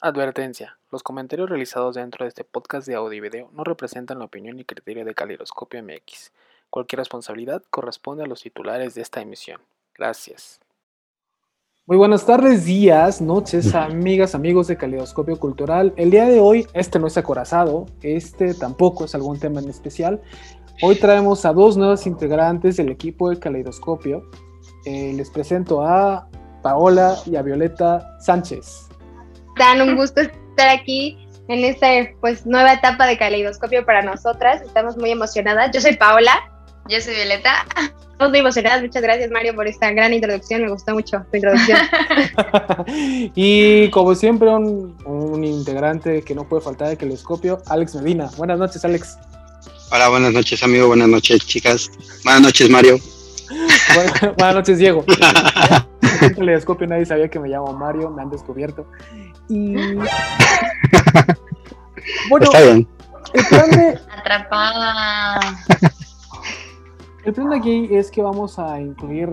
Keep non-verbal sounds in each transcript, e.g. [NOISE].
Advertencia. Los comentarios realizados dentro de este podcast de audio y video no representan la opinión y criterio de Calidoscopio MX. Cualquier responsabilidad corresponde a los titulares de esta emisión. Gracias. Muy buenas tardes, días, noches, [LAUGHS] amigas, amigos de Calidoscopio Cultural. El día de hoy, este no es acorazado, este tampoco es algún tema en especial. Hoy traemos a dos nuevas integrantes del equipo de Calidoscopio. Eh, les presento a Paola y a Violeta Sánchez dan un gusto estar aquí en esta pues nueva etapa de caleidoscopio para nosotras. Estamos muy emocionadas. Yo soy Paola. Yo soy Violeta. Estamos muy emocionadas. Muchas gracias, Mario, por esta gran introducción. Me gustó mucho tu introducción. [LAUGHS] y como siempre, un, un, integrante que no puede faltar de Caleidoscopio, Alex Medina. Buenas noches, Alex. Hola, buenas noches, amigo. Buenas noches, chicas. Buenas noches, Mario. [LAUGHS] buenas noches, Diego. [LAUGHS] En Caleidoscopio nadie sabía que me llamo Mario, me han descubierto. Y. [LAUGHS] bueno, Está bien. El plan de. Atrapada. El plan de aquí es que vamos a incluir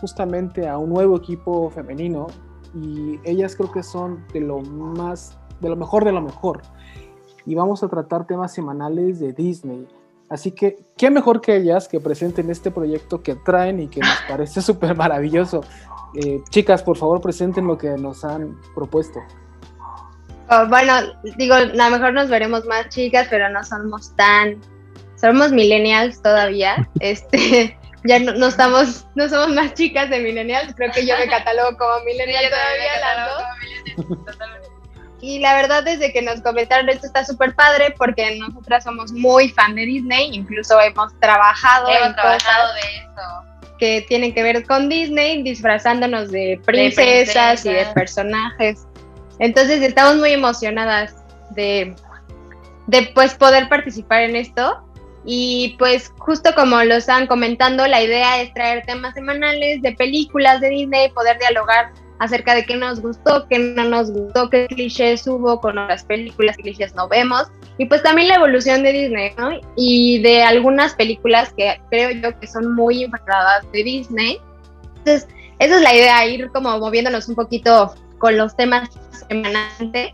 justamente a un nuevo equipo femenino y ellas creo que son de lo más, de lo mejor de lo mejor. Y vamos a tratar temas semanales de Disney. Así que, ¿qué mejor que ellas que presenten este proyecto que traen y que nos parece [LAUGHS] súper maravilloso? Eh, chicas, por favor, presenten lo que nos han propuesto. Oh, bueno, digo, a lo mejor nos veremos más chicas, pero no somos tan, somos millennials todavía. [LAUGHS] Este, ya no, estamos, no somos más chicas de millennials. Creo que yo me catalogo como millennial todavía Y la verdad, desde que nos comentaron esto está súper padre porque nosotras somos muy fan de Disney, incluso hemos trabajado, hemos trabajado de eso que tienen que ver con Disney, disfrazándonos de princesas, y de personajes. Entonces estamos muy emocionadas de, de pues poder participar en esto. Y pues justo como lo están comentando, la idea es traer temas semanales de películas de Disney, poder dialogar acerca de qué nos gustó, qué no nos gustó, qué clichés hubo con otras películas, clichés no vemos. Y pues también la evolución de Disney, ¿no? Y de algunas películas que creo yo que son muy enfadadas de Disney. Entonces, esa es la idea, ir como moviéndonos un poquito con los temas semanales.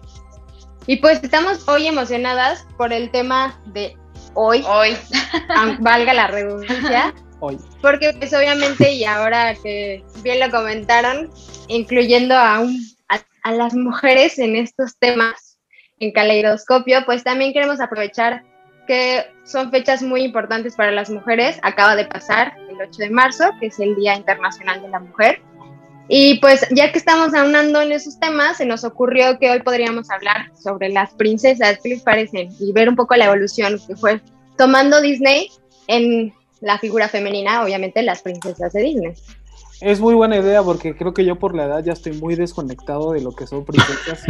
Y pues estamos hoy emocionadas por el tema de hoy. Hoy. [LAUGHS] valga la redundancia. Hoy. Porque pues obviamente, y ahora que bien lo comentaron, incluyendo a, un, a las mujeres en estos temas, en Caleidoscopio, pues también queremos aprovechar que son fechas muy importantes para las mujeres. Acaba de pasar el 8 de marzo, que es el Día Internacional de la Mujer. Y pues ya que estamos aunando en esos temas, se nos ocurrió que hoy podríamos hablar sobre las princesas, ¿qué les parecen? Y ver un poco la evolución que fue tomando Disney en la figura femenina, obviamente las princesas de Disney. Es muy buena idea porque creo que yo por la edad ya estoy muy desconectado de lo que son princesas.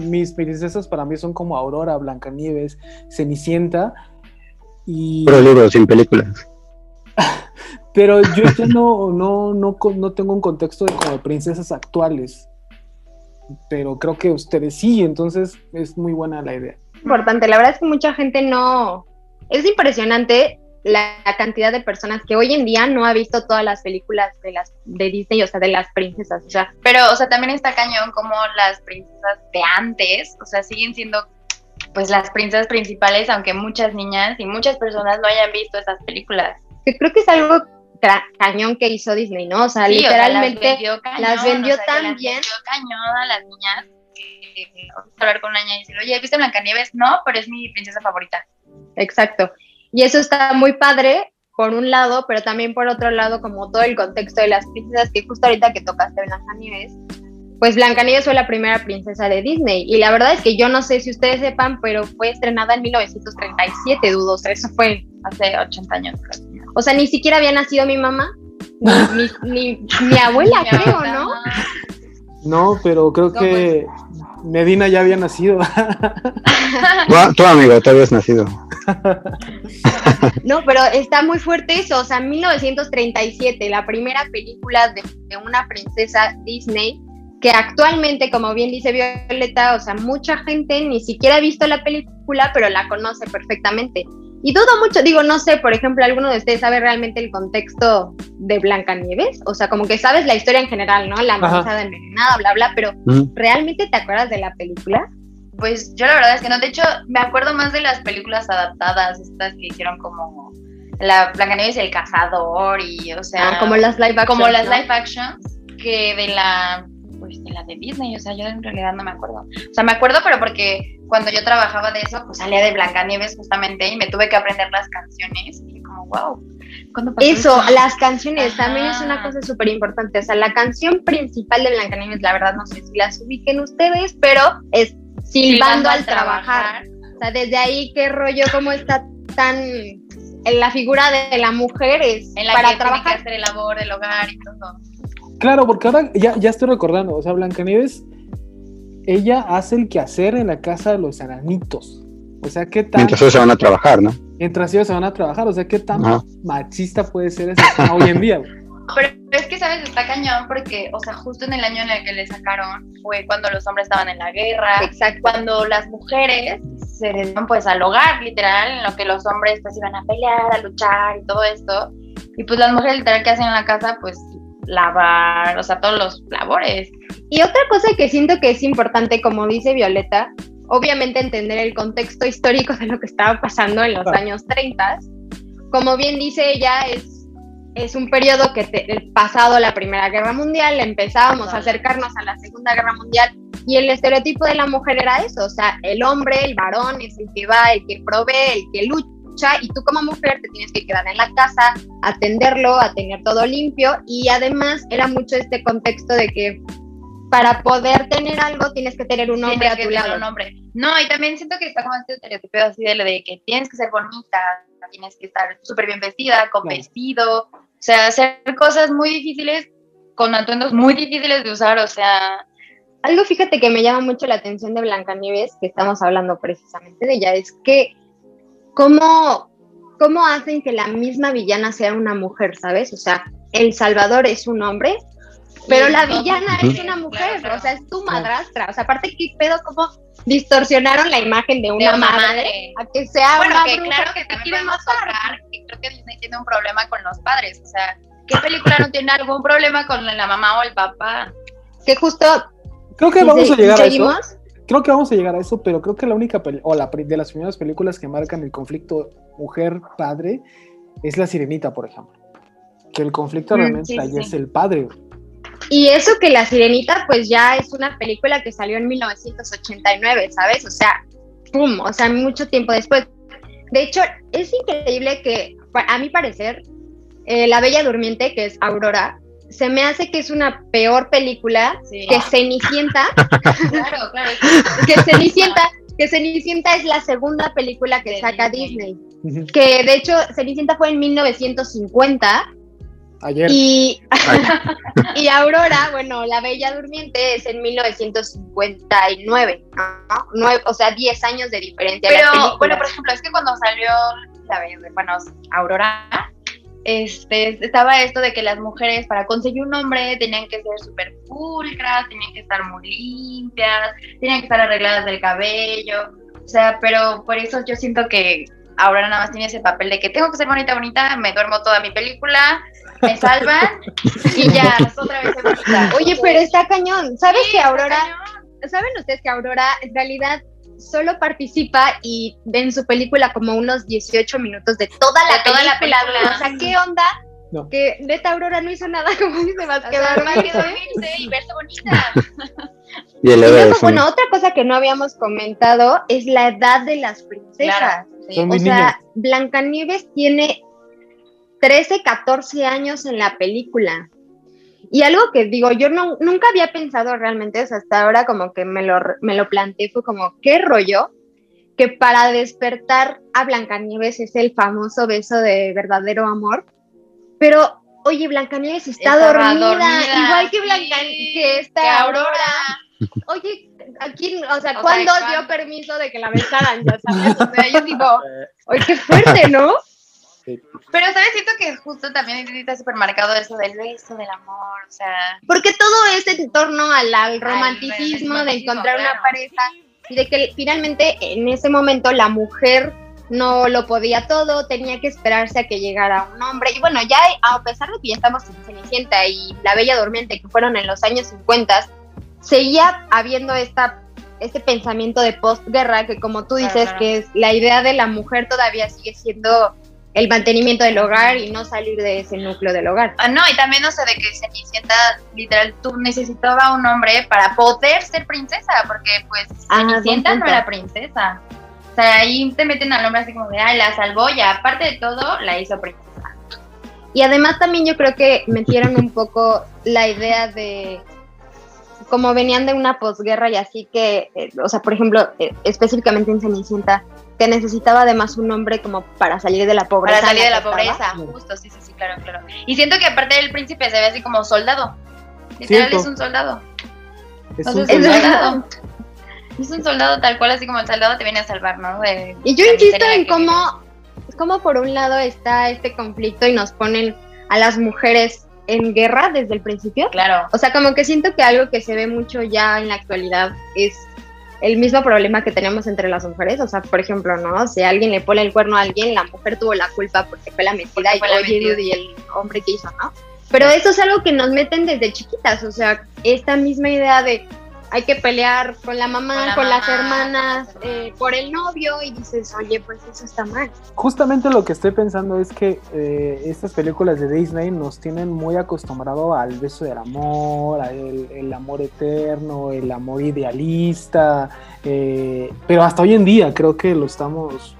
mis princesas para mí son como Aurora, Blancanieves, Cenicienta y... Pero libros sin películas. [LAUGHS] Pero yo ya no, no, no, no tengo un contexto de como princesas actuales. Pero creo que ustedes sí, entonces es muy buena la idea. Importante, la verdad es que mucha gente no... Es impresionante la cantidad de personas que hoy en día no ha visto todas las películas de las de Disney, o sea, de las princesas, o sea. Pero, o sea, también está cañón como las princesas de antes, o sea, siguen siendo pues las princesas principales, aunque muchas niñas y muchas personas no hayan visto esas películas. Que creo que es algo cañón que hizo Disney, ¿no? O sea, literalmente las vendió, tan bien. Las vendió cañón a las niñas que, hablar con una niña y decir, oye, ¿viste Blancanieves? No, pero es mi princesa favorita. Exacto. Y eso está muy padre, por un lado, pero también por otro lado, como todo el contexto de las princesas, que justo ahorita que tocaste Blancanieves, pues Blancanieves fue la primera princesa de Disney. Y la verdad es que yo no sé si ustedes sepan, pero fue estrenada en 1937, dudos. Eso fue hace 80 años. O sea, ni siquiera había nacido mi mamá, ni, mi [LAUGHS] abuela, creo, ¿no? No, pero creo que Medina ya había nacido. [LAUGHS] Tú, amigo, tú habías nacido. No, pero está muy fuerte eso. O sea, 1937, la primera película de, una princesa Disney, que actualmente, como bien dice Violeta, o sea, mucha gente ni siquiera ha visto la película, pero la conoce perfectamente. Y dudo mucho, digo, no sé, por ejemplo, ¿alguno de ustedes sabe realmente el contexto de Blancanieves? O sea, como que sabes la historia en general, ¿no? La manzana envenenada, bla, bla, pero ¿realmente te acuerdas de la película? Pues yo la verdad es que no. De hecho, me acuerdo más de las películas adaptadas, estas que hicieron como la Blancanieves y el cazador y, o sea... Ah, como las live actions. Como las live actions que de la pues de la de Disney, o sea, yo en realidad no me acuerdo. O sea, me acuerdo, pero porque cuando yo trabajaba de eso, pues salía de Blancanieves justamente y me tuve que aprender las canciones y como, wow. Eso, las canciones también es una cosa súper importante. O sea, la canción principal de Blancanieves, la verdad no sé si las ubiquen ustedes, pero es Silbando, al, trabajar. O sea, desde ahí, qué rollo, cómo está tan en la figura de la mujer es en la para que trabajar. Tiene que hacer el labor del hogar y todo. Claro, porque ahora ya, ya estoy recordando, o sea, Blancanieves, ella hace el quehacer en la casa de los enanitos. O sea, ¿qué tal? Mientras ellos se van a trabajar, ¿no? Mientras ellos se van a trabajar, o sea, ¿qué tan machista puede ser eso [LAUGHS] hoy en día? Pero es que, ¿sabes? Está cañón porque, o sea, justo en el año en el que le sacaron fue cuando los hombres estaban en la guerra, Exacto. cuando las mujeres se dedicaban pues al hogar, literal, en lo que los hombres pues iban a pelear, a luchar y todo esto. Y pues las mujeres literal que hacen en la casa, pues lavar, o sea, todos los labores. Y otra cosa que siento que es importante, como dice Violeta, obviamente entender el contexto histórico de lo que estaba pasando en los años 30. Como bien dice ella, es, es un periodo que te, pasado la Primera Guerra Mundial, empezábamos a acercarnos a la Segunda Guerra Mundial y el estereotipo de la mujer era eso, o sea, el hombre, el varón es el que va, el que provee, el que lucha y tú como mujer te tienes que quedar en la casa, atenderlo, a tener todo limpio y además era mucho este contexto de que para poder tener algo tienes que tener un hombre a tu lado. Un hombre. No, y también siento que está como este estereotipo así de, de que tienes que ser bonita, tienes que estar súper bien vestida, con vestido, o sea, hacer cosas muy difíciles con atuendos muy difíciles de usar, o sea... Algo fíjate que me llama mucho la atención de Blancanieves, que estamos hablando precisamente de ella, es que cómo, cómo hacen que la misma villana sea una mujer, ¿sabes? O sea, El Salvador es un hombre, pero la villana es una mujer, o sea, es tu madrastra. O sea, aparte, ¿qué pedo? ¿Cómo distorsionaron la imagen de una, madre, a que sea bueno, que claro que también podemos tocar, que creo que Disney tiene un problema con los padres. O sea, ¿qué película no tiene algún problema con la mamá o el papá? Que justo... Creo que vamos a llegar a eso creo que vamos a llegar a eso, pero creo que la única o la de las primeras películas que marcan el conflicto mujer-padre es La Sirenita, por ejemplo. Que el conflicto mm, realmente ahí es el padre. Y eso que La Sirenita, pues ya es una película que salió en 1989, ¿sabes? O sea, ¡pum! O sea, mucho tiempo después. De hecho, es increíble que, a mi parecer, eh, La Bella Durmiente, que es Aurora, se me hace que es una peor película que Cenicienta. [LAUGHS] claro, claro. que Cenicienta, que Cenicienta es la segunda película que saca Disney. Que de hecho Cenicienta fue en 1950. Ayer. Y, [LAUGHS] y Aurora, bueno, La Bella Durmiente es en 1959, ¿no? o sea, 10 años de diferencia. Pero, bueno, por ejemplo, es que cuando salió La Bella, bueno, Aurora, este, estaba esto de que las mujeres para conseguir un hombre tenían que ser súper pulcras, tenían que estar muy limpias, tenían que estar arregladas del cabello, o sea, pero por eso yo siento que ahora nada más tiene ese papel de que tengo que ser bonita, bonita, me duermo toda mi película, me [LAUGHS] salvan y ya, [LAUGHS] otra vez bonita. Oye, pero está cañón, ¿sabes que Aurora, ¿saben ustedes que Aurora en realidad solo participa y ven su película como unos 18 minutos de toda la, toda película. La O sea, ¿qué onda? Que Neta Aurora no hizo nada, [LAUGHS] como dice, más que dormirse y verse bonita. [LAUGHS] y, luego, bueno, otra cosa que no habíamos comentado es la edad de las princesas. O sea, Blancanieves tiene 13, 14 años en la película. Y algo que digo, yo no, nunca había pensado realmente, hasta ahora como que me lo, me lo planteé, fue como, ¿qué rollo? Que para despertar a Blancanieves es el famoso beso de verdadero amor. Pero, oye, Blancanieves está, dormida, igual que Blancanieves, que está Aurora. [LAUGHS] Oye, aquí, o sea, ¿cuándo dio permiso de que la besaran? Ya sabes, o sea, yo digo, [LAUGHS] oye, qué fuerte, ¿no? Pero, ¿sabes? Siento que justo también está súper marcado eso del beso, del amor, o sea... Porque todo es en torno al, romanticismo, de encontrar una pareja y de que finalmente en ese momento la mujer no lo podía todo, tenía que esperarse a que llegara un hombre. Y bueno, ya a pesar de que ya estamos en Cenicienta y La Bella Durmiente, que fueron en los años 50, seguía habiendo esta, este pensamiento de postguerra, que como tú dices, que es la idea de la mujer todavía sigue siendo el mantenimiento del hogar y no salir de ese núcleo del hogar. Ah, no, y también no sé de que Cenicienta, literal, tú necesitaba un hombre para poder ser princesa, porque pues ah, Cenicienta no era princesa. O sea, ahí te meten al hombre así como de, ay, la salvó y aparte de todo, la hizo princesa. Y además también yo creo que metieron un poco la idea de como venían de una posguerra y así que, eh, o sea, por ejemplo, eh, específicamente en Cenicienta, que necesitaba además un hombre como para salir de la pobreza. Para salir de la pobreza, justo, sí, sí, sí, claro, claro. Y siento que aparte del príncipe se ve así como soldado. Literal es un soldado. Es, un, soldado. Es un soldado tal cual, así como el soldado te viene a salvar, ¿no? y yo insisto en cómo, cómo por un lado está este conflicto y nos ponen a las mujeres en guerra desde el principio. Claro. O sea, como que siento que algo que se ve mucho ya en la actualidad es el mismo problema que tenemos entre las mujeres. O sea, por ejemplo, ¿no? Si alguien le pone el cuerno a alguien, la mujer tuvo la culpa porque fue la metida y, oye, y el hombre que hizo, ¿no? Pero eso es algo que nos meten desde chiquitas. O sea, esta misma idea de hay que pelear con la mamá, con, las hermanas, eh, por el novio y dices, oye, pues eso está mal. Justamente lo que estoy pensando es que eh, estas películas de Disney nos tienen muy acostumbrado al beso del amor, al el amor eterno, el amor idealista, eh, pero hasta hoy en día creo que lo estamos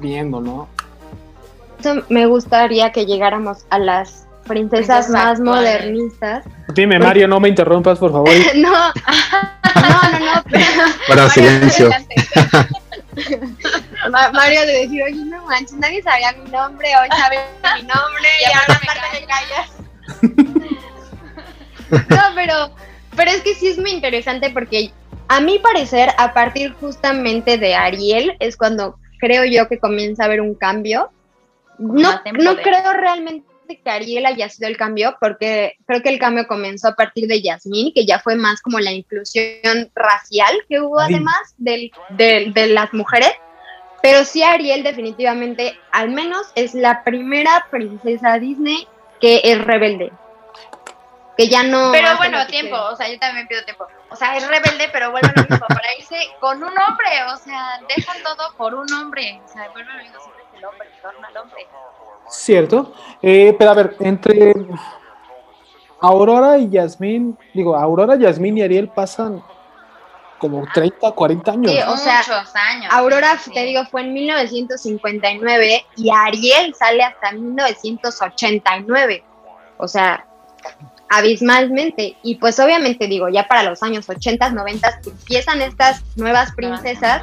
viendo, ¿no? me gustaría que llegáramos a las princesas más modernistas. Dime, Mario, no me interrumpas, por favor. [LAUGHS] [LAUGHS] no, no, no, no. Para silencio. [LAUGHS] Mario le decía, oye, no manches, nadie sabía mi nombre, hoy sabe mi nombre y, ahora me callas. no, pero, pero es que sí es muy interesante porque a mi parecer, a partir justamente de Ariel, es cuando creo yo que comienza a haber un cambio. No, no creo realmente que Ariel haya sido el cambio, porque creo que el cambio comenzó a partir de Yasmín, que ya fue más como la inclusión racial que hubo además del, de las mujeres. Pero sí, Ariel definitivamente, al menos, es la primera princesa Disney que es rebelde. Que ya no... Pero bueno, tiempo, o sea, yo también pido tiempo. O sea, es rebelde, pero vuelve lo mismo, para irse con un hombre, o sea, dejan todo por un hombre. O sea, vuelve a lo mismo, el hombre, torna al hombre. Cierto. Eh, pero a ver, entre Aurora y Yasmín, digo, Aurora, Yasmín y Ariel pasan como 30, 40 años. Sí, o sea, años. Aurora, te digo, fue en 1959 y Ariel sale hasta 1989. O sea, abismalmente. Y pues obviamente digo, ya para los años 80, 90 empiezan estas nuevas princesas.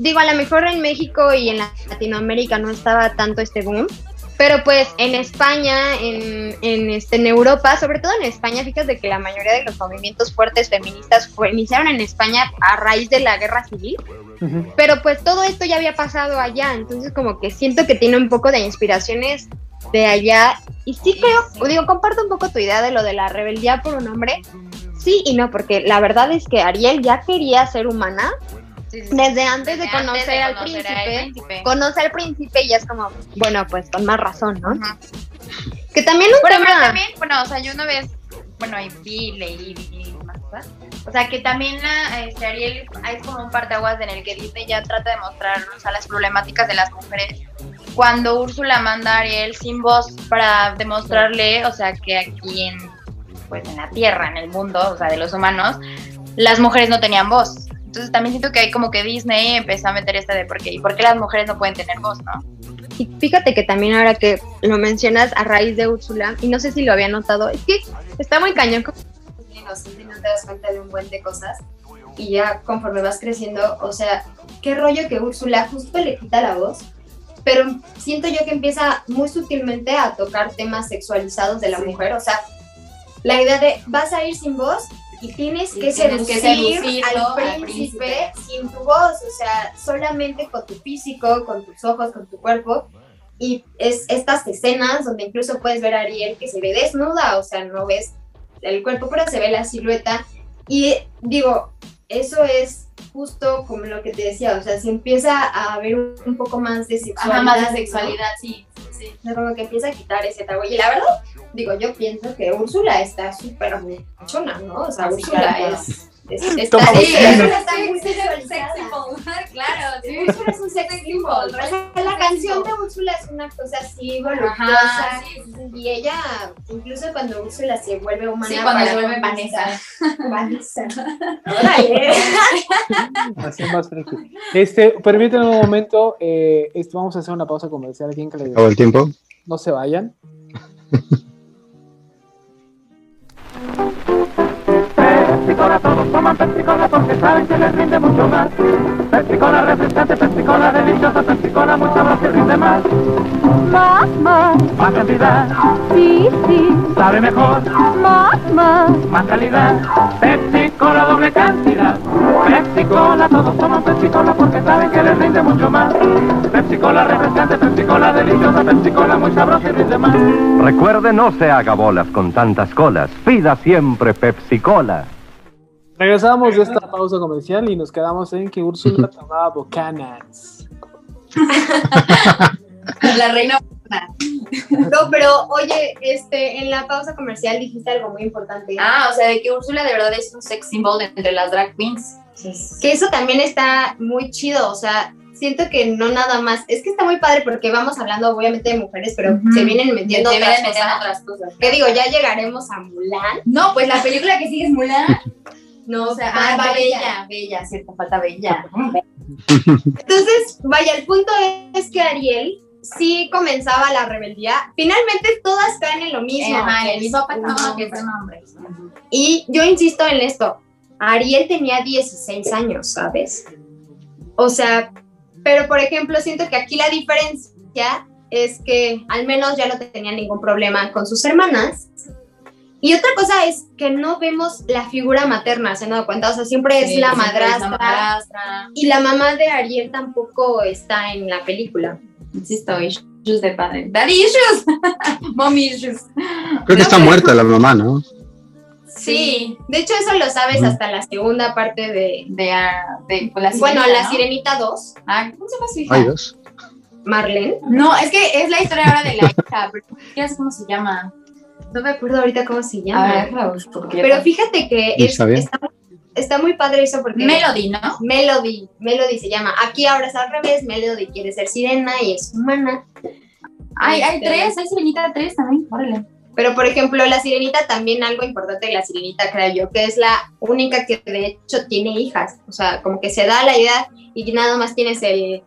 Digo, a lo mejor en México y en Latinoamérica no estaba tanto este boom, pero pues en España, en, en, este, en Europa, sobre todo en España, fíjate que la mayoría de los movimientos fuertes feministas fue, iniciaron en España a raíz de la guerra civil. Pero pues todo esto ya había pasado allá, entonces como que siento que tiene un poco de inspiraciones de allá. Y sí creo, digo, comparto un poco tu idea de lo de la rebeldía por un hombre. Sí y no, porque la verdad es que Ariel ya quería ser humana, desde antes de conocer, al, príncipe, conoce al príncipe y es como, bueno, pues con más razón, ¿no? Que también un bueno, también, bueno, o sea, yo una vez, bueno, ahí vi, leí, vi más cosas. O sea, que también la, este, Ariel es como un parteaguas en el que Disney ya trata de mostrar o sea, las problemáticas de las mujeres. Cuando Úrsula manda a Ariel sin voz para demostrarle, o sea, que aquí en, pues en la Tierra, en el mundo, o sea, de los humanos, las mujeres no tenían voz. Entonces también siento que hay como que Disney empezó a meter esta de por qué, y por qué las mujeres no pueden tener voz, ¿no? Y fíjate que también ahora que lo mencionas a raíz de Úrsula, y no sé si lo había notado, es que está muy cañón. No te das cuenta de un buen de cosas y ya conforme vas creciendo, o sea, qué rollo que Úrsula justo le quita la voz, pero siento yo que empieza muy sutilmente a tocar temas sexualizados de la mujer, o sea, la idea de vas a ir sin voz y tienes que, seducir, al, príncipe sin tu voz, o sea, solamente con tu físico, con tus ojos, con tu cuerpo. Y es estas escenas donde incluso puedes ver a Ariel que se ve desnuda, o sea, no ves el cuerpo, pero se ve la silueta. Y digo, eso es justo como lo que te decía, o sea, se empieza a ver un, poco más de sexualidad. Ajá, más de ¿no? sexualidad, sí. sí. O sea, como que empieza a quitar ese tabú. Y la verdad, digo, yo pienso que Úrsula está súper buchona, ¿no? O sea, Sí, Úrsula es- está, Toma sí, muy [LAUGHS] claro, sí. Úrsula es un sex symbol. O sea, la canción de Úrsula es una cosa así voluptuosa. Ajá, sí, sí, sí. Y ella, incluso cuando Úrsula se vuelve humana, Sí, cuando se vuelve Vanessa. Vanessa. [LAUGHS] Así más. Este, permítanme un momento, eh, este, vamos a hacer una pausa comercial aquí en el tiempo. No se vayan. [LAUGHS] Pepsi Cola, todos toman Pepsi Cola porque saben que les rinde mucho más. Pepsi Cola refrescante, Pepsi Cola deliciosa, Pepsi Cola muy sabrosa y rinde más. Más, más, Más cantidad, sí, sí, sabe mejor, más, más. más calidad. Pepsi Cola doble cantidad. Pepsi Cola, todos toman Pepsi Cola porque saben que les rinde mucho más. Pepsi Cola refrescante, Pepsi Cola deliciosa, Pepsi Cola muy sabrosa y rinde más. Recuerde, no se haga bolas con tantas colas. Pida siempre Pepsi Cola. Regresamos de esta pausa comercial y nos quedamos en que Úrsula [LAUGHS] tomaba Buchanan's. [LAUGHS] La reina. No, pero oye, este, en la pausa comercial dijiste algo muy importante. Ah, o sea, de que Úrsula de verdad es un sex symbol entre las drag queens. Que eso también está muy chido, o sea, siento que no nada más, es que está muy padre porque vamos hablando obviamente de mujeres, pero se vienen metiendo otras vienen metiendo cosas. otras cosas. Que digo, ya llegaremos a Mulan. No, pues la película que sigue es Mulan. [LAUGHS] No, O sea, ah, va Bella, Bella, cierto, falta Bella. Entonces, vaya, el punto es que Ariel sí comenzaba la rebeldía. Finalmente todas caen en lo mismo. Que el mismo patrón que hombre. es un hombre. Y yo insisto en esto, Ariel tenía 16 años, ¿sabes? O sea, pero por ejemplo, siento que aquí la diferencia es que al menos ya no tenía ningún problema con sus hermanas. Y otra cosa es que no vemos la figura materna, ¿se han dado cuenta? O sea, siempre es Sí, la siempre es madrastra. la madrastra. Y la mamá de Ariel tampoco está en la película. Insisto, issues de padre. Daddy issues. [LAUGHS] Mommy issues. Creo que está muerta la mamá, ¿no? Sí. De hecho, eso lo sabes hasta la segunda parte de... De, ah, de pues, la bueno, la ¿no? Sirenita 2, Ah, ¿cómo se llama su hija? Hay dos. Marlene. No, es que es la historia ahora de la hija, pero ¿qué es cómo se llama? No me acuerdo ahorita cómo se A llama. ver, porque ya Pero fíjate que ¿Y es- está muy padre eso porque... Melody, ¿no? Melody, Melody se llama. Aquí ahora es al revés, Melody quiere ser sirena y es humana. Hay, hay Este, tres, hay sirenita tres también, órale. Pero por ejemplo, la sirenita también algo importante de la sirenita, creo yo, que es la única que de hecho tiene hijas. O sea, como que se da la idea y nada más tienes el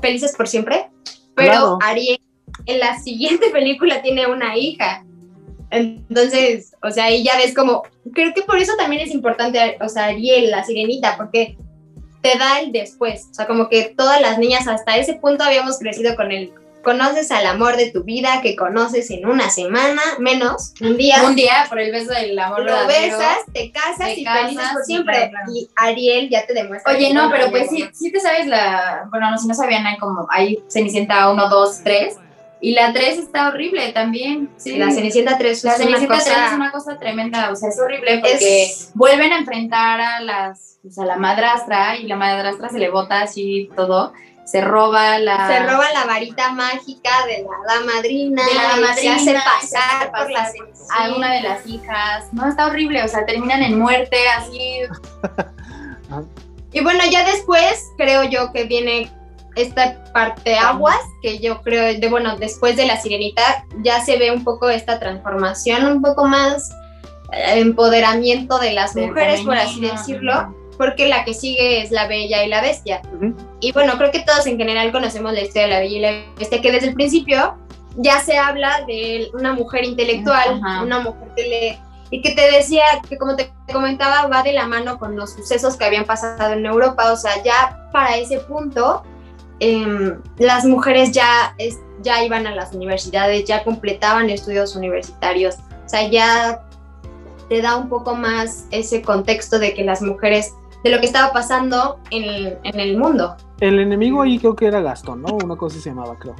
Felices por siempre. Pero Claro. Ariel en la siguiente [LAUGHS] película tiene una hija. Entonces, o sea, ahí ya ves como, creo que por eso también es importante, o sea, Ariel, la sirenita, porque te da el después. O sea, como que todas las niñas hasta ese punto habíamos crecido con el, conoces al amor de tu vida, que conoces en una semana, menos, un día. Un día por el beso del amor lo besas, te casas te y casas, felices por siempre. Y Ariel ya te demuestra. Oye, no, pero pues sí, sí te sabes la. Bueno, no, si no sabían, hay como. Hay Cenicienta 1, 2, 3. Y la 3 está horrible también. Sí. La Cenicienta 3 La es una Cenicienta cosa- 3 es una cosa tremenda. O sea, es horrible porque Es- vuelven a enfrentar a las. pues, a la madrastra y la madrastra se le bota así todo. Se roba la. Se roba la varita mágica de la hada madrina, De la madrina, se hace se pasar hace por la pasar a una de las hijas. No, está horrible. O sea, terminan en muerte, así. [LAUGHS] Y bueno, ya después creo yo que viene esta parte aguas, que yo creo, de bueno, después de la sirenita ya se ve un poco esta transformación, un poco más eh, empoderamiento de las mujeres, por así decirlo, porque la que sigue es la bella y la bestia. Ujú. Y bueno, creo que todos en general conocemos la historia de la bella y la bestia, que desde el principio ya se habla de una mujer intelectual, Ajá. una mujer que lee, y que te decía, que como te comentaba, va de la mano con los sucesos que habían pasado en Europa, o sea, ya para ese punto, em, las mujeres ya, es- ya iban a las universidades, ya completaban estudios universitarios, o sea, ya te da un poco más ese contexto de que las mujeres, de lo que estaba pasando en, en el mundo. El enemigo ahí creo que era Gastón, ¿no? Una cosa se llamaba, creo.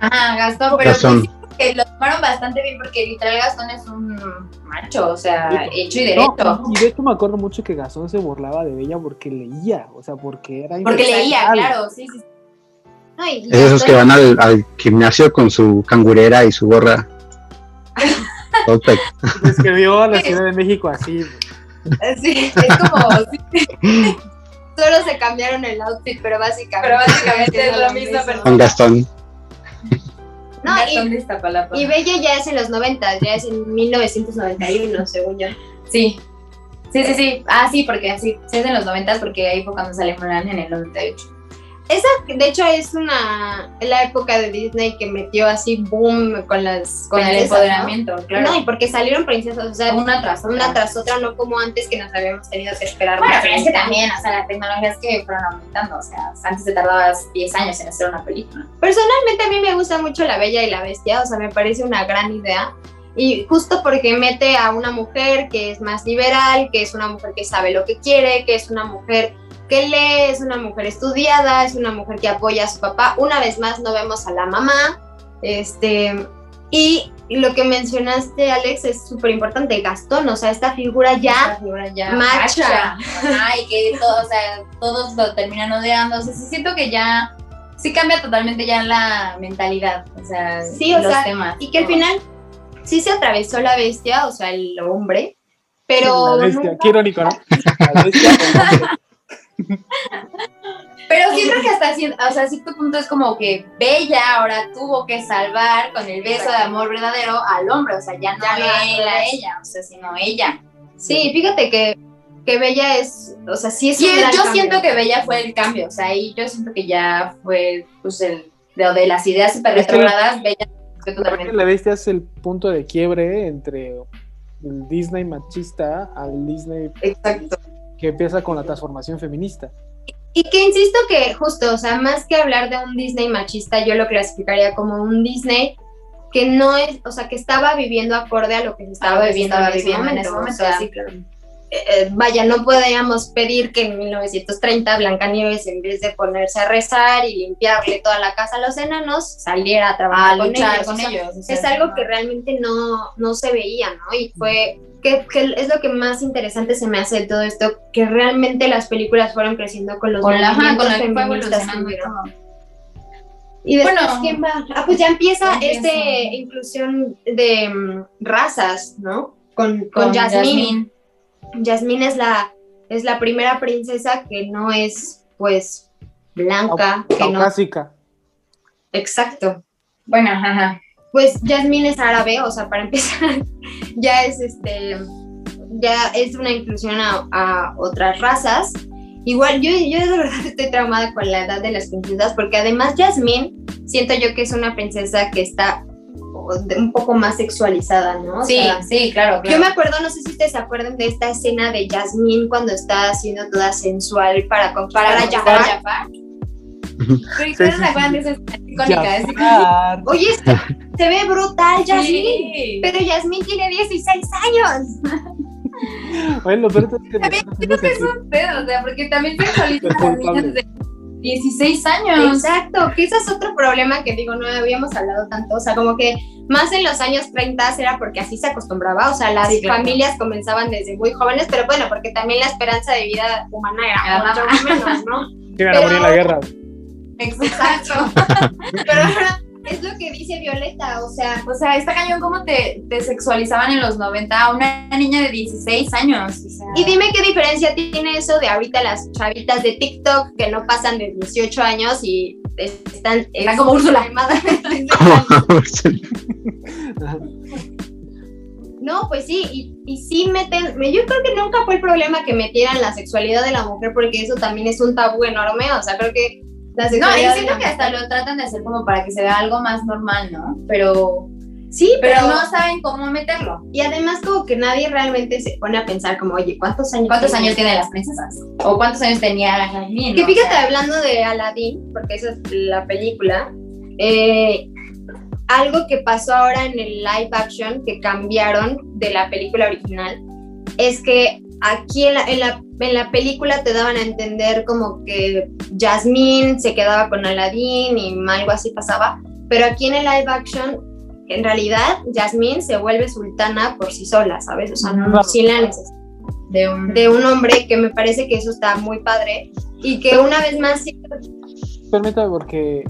Ajá, Gastón, pero Gastón. pues, sí, que los tomaron bastante bien porque literal Gastón es un macho, o sea, hecho y No, derecho. y de hecho me acuerdo mucho que Gastón se burlaba de Bella porque leía, o sea, porque era Porque leía, claro, sí, sí. No, y- Es esos que van al, al gimnasio con su cangurera y su gorra. [LAUGHS] Todo pe- Escribió a la Ciudad de México así. Sí, es como, sí, [LAUGHS] Solo se cambiaron el outfit, pero básicamente. pero básicamente es lo mismo, pero Con Gastón. No, Gastón y, y Bella ya es en los 90, ya es en 1991, según yo. Sí. Sí, sí, sí. Ah, sí, porque sí, sí es de los 90 porque ahí fue cuando salió Mulan en el 98. Esa, de hecho, es una la época de Disney que metió así boom con las Con el princesas, ¿no? empoderamiento, claro. No, y porque salieron princesas, o sea, una tras otra. una tras otra, no como antes que nos habíamos tenido que esperar. Bueno, pero es que también, o sea, la tecnología es que fueron aumentando. O sea, antes te tardabas 10 años en hacer una película. Personalmente a mí me gusta mucho La Bella y la Bestia, o sea, me parece una gran idea. Y justo porque mete a una mujer que es más liberal, que es una mujer que sabe lo que quiere, que es una mujer que lee, es una mujer estudiada, es una mujer que apoya a su papá. Una vez más no vemos a la mamá. Este, y lo que mencionaste, Alex, es súper importante. Gastón, o sea, esta figura ya Esta figura ya macha. Ajá, y que todo, o sea, todos lo terminan odiando. O sea, sí siento que ya sí cambia totalmente ya la mentalidad. O sea, Sí, o los sea, temas. Y que al final sí se atravesó la bestia, o sea, el hombre, pero la bestia, nunca- qué irónico, ¿no? [LAUGHS] La bestia. Pero siento que hasta cierto, o sea, cierto punto es como que Bella ahora tuvo que salvar con el beso de amor verdadero al hombre, o sea, ya no Ya él a ella, o sea, sino ella. Sí, fíjate que, que Bella es, o sea, sí es Sí, un gran yo cambio. siento que Bella fue el cambio, o sea, ahí yo siento que ya fue, pues, el de, de las ideas super retrógradas, Bella fue totalmente. La bestia es el punto de quiebre entre el Disney machista al Disney Exacto. Que empieza con la transformación feminista. Y que insisto que justo, o sea, más que hablar de un Disney machista, yo lo clasificaría como un Disney que no es, o sea, que estaba viviendo acorde a lo que se estaba, Estaba viviendo, estaba en, ese momento, o sea, sí, claro. eh, eh, vaya, no podíamos pedir que en 1930 Blancanieves, en vez de ponerse a rezar y limpiarle toda la casa a los enanos, saliera a trabajar A con luchar ellos. con o sea, ellos. o sea, es algo que realmente no, no se veía, ¿no? Y fue, que, que es lo que más interesante se me hace de todo esto, que realmente las películas fueron creciendo con los con la, ajá, con feministas y después, Bueno, ¿quién va? Ah, pues ya empieza, este inclusión de mm, razas, ¿no? Con, con, Con Jasmine. Jasmine. Jasmine es la, es la primera princesa que no es, pues, blanca, que no... Exacto. Bueno, ajá. Pues Jasmine es árabe, o sea, para empezar, [LAUGHS] ya es este, ya es una inclusión a, a otras razas. Igual, yo, yo de verdad [LAUGHS] estoy traumada con la edad de las princesas, porque además Jasmine, siento yo que es una princesa que está un poco más sexualizada, ¿no? O Sí, sea, sí, claro, claro. Yo me acuerdo, no sé si ustedes se acuerdan de esta escena de Jasmine cuando está haciendo toda sensual para conquistar para a Jafar. a Jafar. Pero Sí, ¿ustedes sí, se acuerdan de esa escena icónica? Es. Oye, [LAUGHS] se ve brutal Jasmine. Sí. Pero Yasmín tiene 16 años. Bueno, pero es que También siento que es un pedo, o sea, porque también sexualizan a las niñas de 16 años. Exacto, que ese es otro problema que digo, no habíamos hablado tanto. O sea, como que más en los años 30 era porque así se acostumbraba. O sea, las Sí, claro. familias comenzaban desde muy jóvenes, pero bueno, porque también la esperanza de vida humana era Era mucho menos, ¿no? Llegan a morir en la guerra. Exacto. [LAUGHS] Pero es lo que dice Violeta, o sea, O sea, está cañón cómo te, te sexualizaban en los 90 a una niña de 16 años. O sea, y dime qué diferencia tiene eso de ahorita las chavitas de TikTok que no pasan de 18 años y están, Están como Úrsula. [LAUGHS] No, pues sí, y, y sí meten, yo creo que nunca fue el problema que metieran la sexualidad de la mujer, porque eso también es un tabú enorme, o sea, creo que No, y siento que hasta lo tratan de hacer como para que se vea algo más normal, ¿no? Pero, Sí, pero pero, no saben cómo meterlo. y además como que nadie realmente se pone a pensar como, oye, ¿cuántos años ¿Cuántos tiene? años tienen las princesas? ¿O cuántos años tenía Jasmine? Que fíjate, O sea, hablando de Aladdin, porque esa es la película, eh, algo que pasó ahora en el live action que cambiaron de la película original es que aquí en la, en la, en la película te daban a entender como que Jasmine se quedaba con Aladdin y algo así pasaba, pero aquí en el live action en realidad Jasmine se vuelve sultana por sí sola, ¿sabes? O sea, no, Claro. sin la necesidad De un... de un hombre que me parece que eso está muy padre y que una vez más Permítame porque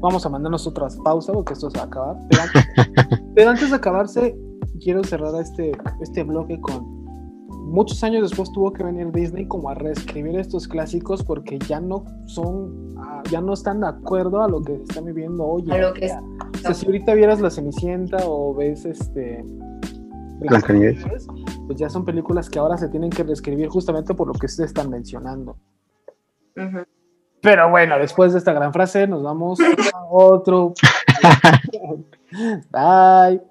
vamos a mandarnos otra pausa porque esto se va a acabar. Pero antes, [LAUGHS] pero antes de acabarse, quiero cerrar este, este bloque con... Muchos años después tuvo que venir Disney como a reescribir estos clásicos porque ya no son, ah, ya no están de acuerdo a lo que se está viviendo hoy. A lo que. O sea, si ahorita vieras La Cenicienta o ves este... Blancanieves. Pues ya son películas que ahora se tienen que reescribir justamente por lo que ustedes están mencionando. Pero bueno, después de esta gran frase, nos vamos a otro. [LAUGHS] Bye.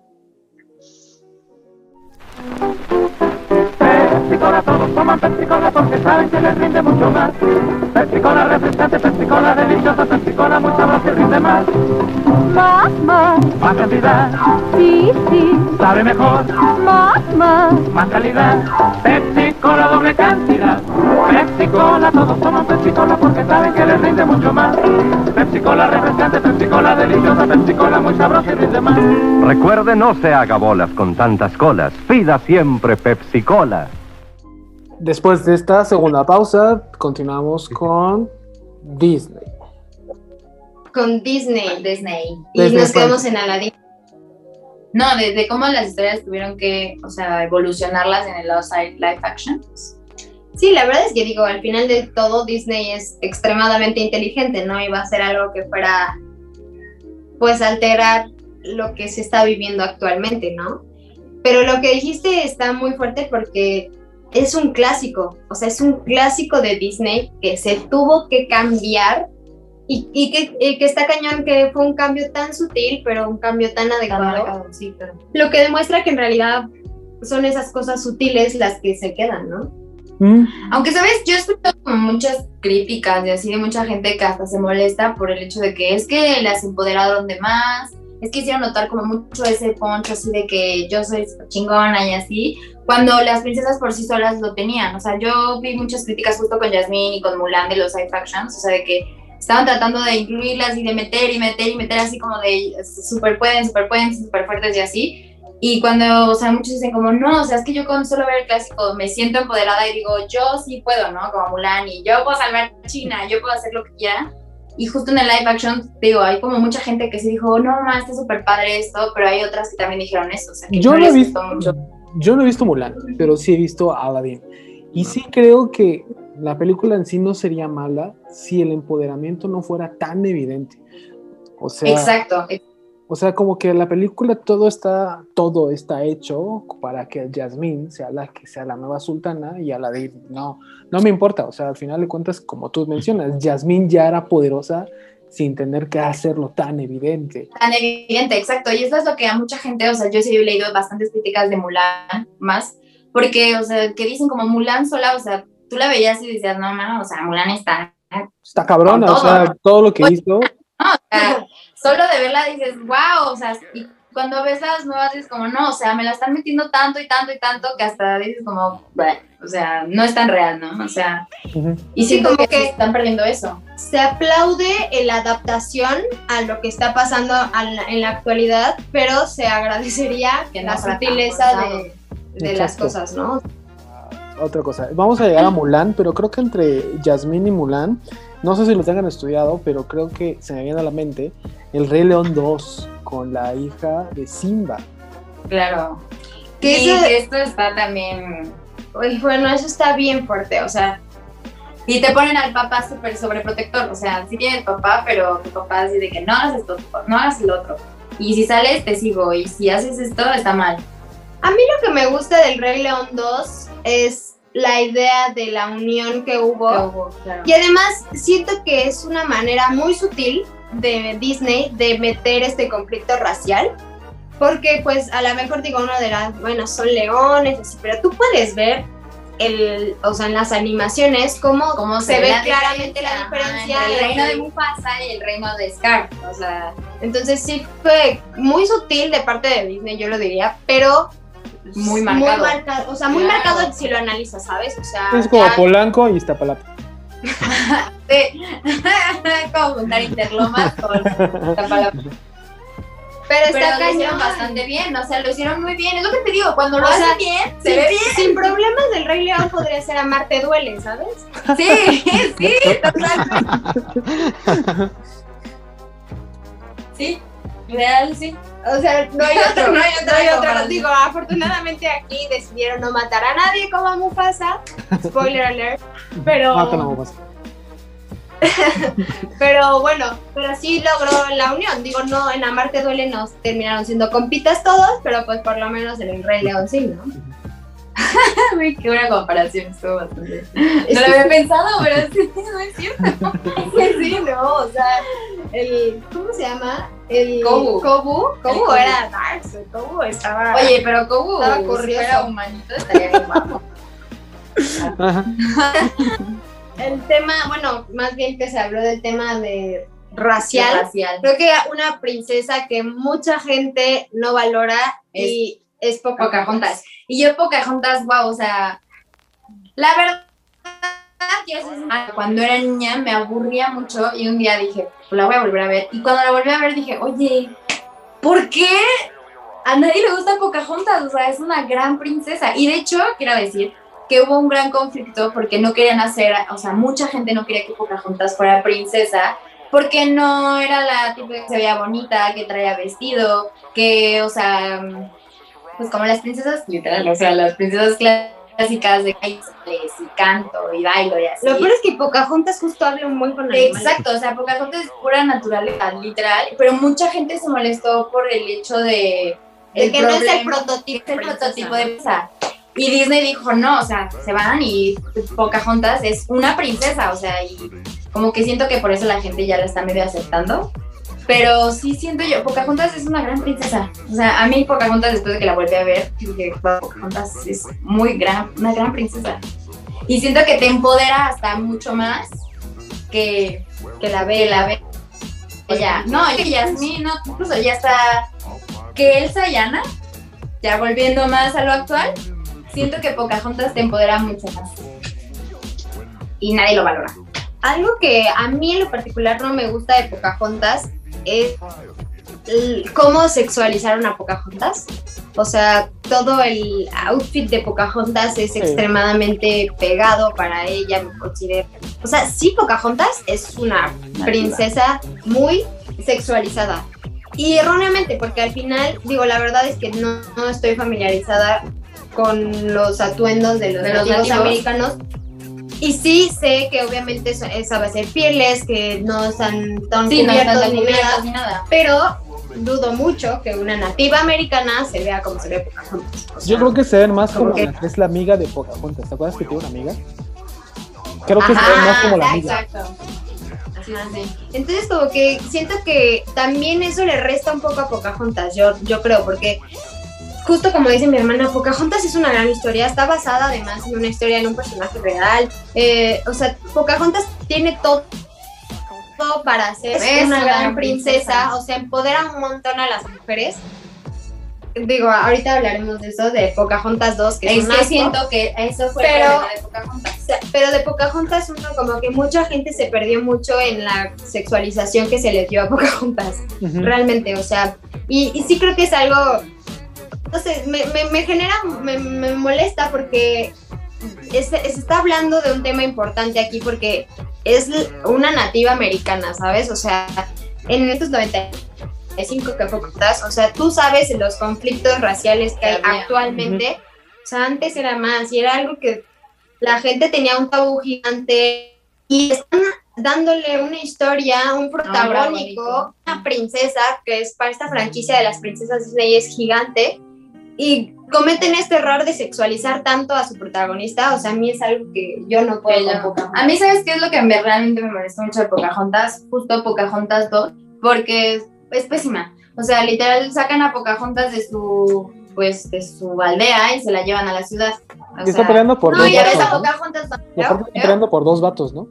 Pepsi Cola, todos toman Pepsi Cola porque saben que les rinde mucho más. Pepsi Cola refrescante, Pepsi Cola deliciosa, Pepsi Cola muy sabrosa y rinde más. Más, más, Más cantidad, sí, sí, sabe mejor, más, más. más calidad. Pepsi Cola doble cantidad. Pepsi Cola, todos toman Pepsi Cola porque saben que les rinde mucho más. Pepsi Cola refrescante, Pepsi Cola deliciosa, Pepsi Cola muy sabrosa y rinde más. Recuerde, no se haga bolas con tantas colas. Pida siempre Pepsi Cola. Después de esta segunda pausa, continuamos con Disney. con Disney Disney. y Desde nos quedamos Francia. en Aladdin. No, de, de cómo las historias tuvieron que, o sea, evolucionarlas en el lado side live action. Sí, la verdad es que digo, al final de todo Disney es extremadamente inteligente, no iba a ser algo que fuera pues alterar lo que se está viviendo actualmente, ¿no? Pero lo que dijiste está muy fuerte porque es un clásico, o sea, es un clásico de Disney que se tuvo que cambiar y, y que, y que está cañón que fue un cambio tan sutil, pero un cambio tan adecuado. Sí, pero... Lo que demuestra que en realidad son esas cosas sutiles las que se quedan, ¿no? Aunque, ¿sabes? Yo he escuchado muchas críticas de así de mucha gente que hasta se molesta por el hecho de que es que las empoderaron de más, es que hicieron notar como mucho ese poncho así de que yo soy chingona y así, cuando las princesas por sí solas lo tenían. O sea, yo vi muchas críticas justo con Jasmine y con Mulan de los live actions, o sea, de que estaban tratando de incluirlas y de meter y meter y meter así como de súper pueden, súper pueden, súper fuertes y así. Y cuando, o sea, muchos dicen como, no, o sea, es que yo con solo ver el clásico me siento empoderada y digo, yo sí puedo, ¿no? Como Mulan y yo puedo salvar China, yo puedo hacer lo que quiera. Y justo en el live action, digo, hay como mucha gente que se dijo, no, ma, está súper padre esto, pero hay otras que también dijeron eso, o sea, que Yo no no he visto, mucho. yo no he visto Mulan, pero sí he visto Aladdin. Y sí creo que la película en sí no sería mala si el empoderamiento no fuera tan evidente. O sea, Exacto, o sea, como que la película todo está, todo está hecho para que Jasmine sea la que sea la nueva sultana y Aladdin no, no me importa. O sea, al final de cuentas, como tú mencionas, Jasmine ya era poderosa sin tener que hacerlo tan evidente. tan evidente, exacto. Y eso es lo que a mucha gente, o sea, yo sí he leído bastantes críticas de Mulan más, porque, o sea, que dicen como Mulan sola, o sea, tú la veías y decías, no, mano, o sea, Mulan está, Está cabrona, o sea, todo. lo que Oye, hizo. no, o sea, solo de verla dices, wow, o sea, y cuando ves las nuevas dices como, no, o sea, me la están metiendo tanto y tanto y tanto que hasta dices como, "Bleh", o sea, no es tan real, ¿no? O sea, Ujú. y Sí, siento como que, que- están perdiendo eso. Se aplaude la adaptación a lo que está pasando la- en la actualidad, pero se agradecería Que la sutileza de, de las cosas, ¿no? Otra cosa, vamos a llegar a Mulan, pero creo que entre Jasmine y Mulan, no sé si lo tengan estudiado, pero creo que se me viene a la mente el Rey León 2 con la hija de Simba. Claro. Que que esto está también Uy, bueno, eso está bien fuerte, o sea, Y te ponen al papá súper sobreprotector, o sea, sí tienes papá, pero tu papá así de que no hagas esto, no hagas lo otro. Y si sales, te sigo, y si haces esto, está mal. a mí lo que me gusta del Rey León 2 es la idea de la unión que hubo. Que hubo, claro. Y además siento que es una manera muy sutil de Disney de meter este conflicto racial. Porque pues a lo mejor digo uno de las, bueno, son leones, así, pero tú puedes ver el, o sea, en las animaciones cómo, Cómo se, ve la claramente la ajá, diferencia. entre el reino de Mufasa y el reino de Scar. O sea, Entonces sí fue muy sutil de parte de Disney, yo lo diría, pero Muy marcado. marcado, o sea, muy Claro. marcado si lo analizas, ¿sabes? O sea, Es como ya- Polanco y Iztapalapa. [LAUGHS] sí. [LAUGHS] como juntar Interlomas con Tapalapa. Pero Pero está lo hicieron bastante bien, o sea, lo hicieron muy bien. Es lo que te digo, cuando lo O sea, hacen bien, se Sin, ve bien. sin problemas del Rey León podría ser Amarte Duele, ¿sabes? Sí, [LAUGHS] sí, totalmente. Sí, real, sí. O sea, no hay [LAUGHS] otro, No hay otra no hay otro. Digo, afortunadamente aquí decidieron no matar a nadie como a Mufasa. Spoiler alert. Pero, [LAUGHS] Matan a Mufasa. [LAUGHS] pero bueno, pero sí logró la unión. Digo, no, en Amarte Duele nos terminaron siendo compitas todos, pero pues por lo menos en el Rey León sí, ¿no? [LAUGHS] Uy, qué buena comparación, estuvo bastante. No lo había pensado, pero sí, [LAUGHS] no es cierto. [LAUGHS] sí, no, o sea, el, ¿cómo se llama? El Kobu. Kobu, Kobu Kobu. era Darks, el Kobu estaba... Oye, pero Kobu, Estaba si curioso. fuera humanito, estaría bien guapo. Ajá. el tema, bueno, más bien que se habló del tema de racial. Racial. Creo que una princesa que mucha gente no valora y es Pocahontas. Y yo Pocahontas, wow, o sea, la verdad, yo cuando era niña me aburría mucho y un día dije, pues la voy a volver a ver. Y cuando la volví a ver dije, oye, ¿por qué a nadie le gusta Pocahontas? O sea, es una gran princesa. Y de hecho, quiero decir que hubo un gran conflicto porque no querían hacer, o sea, mucha gente no quería que Pocahontas fuera princesa porque no era la tipo que se veía bonita, que traía vestido, que, o sea, pues como las princesas, literal, o sea, las princesas clásicas de bailes y canto y bailo y así. Lo peor es que Pocahontas justo habla un buen con animales. Exacto, o sea, Pocahontas es pura naturaleza, literal, pero mucha gente se molestó por el hecho de... El que no es el prototipo. es el prototipo de princesa. Y Disney dijo, no, o sea, se van y Pocahontas es una princesa, o sea, y como que siento que por eso la gente ya la está medio aceptando. Pero sí siento yo, Pocahontas es una gran princesa. O sea, a mí Pocahontas después de que la volví a ver, dije, "Wow, Pocahontas es muy gran, una gran princesa. Y siento que te empodera hasta mucho más que, Que la ve. la ve ella. No, y que Yasmín, no, incluso ya está que Elsa y Anna, ya volviendo más a lo actual, siento que Pocahontas te empodera mucho más. Y nadie lo valora. Algo que a mí en lo particular no me gusta de Pocahontas es cómo sexualizaron a Pocahontas. O sea, todo el outfit de Pocahontas es extremadamente pegado para ella, me considero. O sea, sí, Pocahontas es una princesa muy sexualizada. Y erróneamente, porque al final, digo, la verdad es que no, no estoy familiarizada con los atuendos de los, De los nativos nativos. americanos. Y sí sé que obviamente eso, esa va a ser pieles, que no están tan Sí, no cubiertos están ni cubiertos nada, ni nada. pero dudo mucho que una nativa americana se vea como se ve Pocahontas. O sea, Yo creo que se ven más como es la amiga de Pocahontas. ¿Te acuerdas que tiene una amiga? Creo que se Ajá, ve más como la amiga. Exacto. Así Ajá. sí. Entonces como que siento que también eso le resta un poco a Pocahontas, yo, yo creo, porque justo como dice mi hermana, Pocahontas es una gran historia, está basada además en una historia, en un personaje real, eh, o sea, Pocahontas tiene todo todo para ser Es una una gran gran princesa, princesa. o sea, empodera un montón a las mujeres. Digo, ahorita hablaremos de eso, de Pocahontas 2, que es, Es un que asco. siento que eso fue Pero- el de Pocahontas. Pero de Pocahontas uno como que mucha gente se perdió mucho en la sexualización que se le dio a Pocahontas, Ujú. realmente, o sea, y, y sí creo que es algo, no sé, me, me- me genera, me, me molesta porque es- se está hablando de un tema importante aquí porque es una nativa americana, ¿sabes? O sea, en estos 95 que Pocahontas, o sea, tú sabes los conflictos raciales que hay actualmente, o sea, antes era más y era algo que la gente tenía un tabú gigante y están dándole una historia, un protagónico, protagónico. una princesa que es para esta franquicia de las princesas Disney es gigante y cometen este error de sexualizar tanto a su protagonista, o sea, a mí es algo que yo no puedo con. A mí, ¿sabes qué es lo que me, realmente me molestó mucho de Pocahontas? Justo Pocahontas 2, porque es, es pésima. O sea, literal, sacan a Pocahontas de su, pues, de su aldea y se la llevan a la ciudad. O Y está sea, peleando por No, dos ya ves vatos, a ¿no? Pocahontas. Y aparte está peleando por dos vatos, ¿no?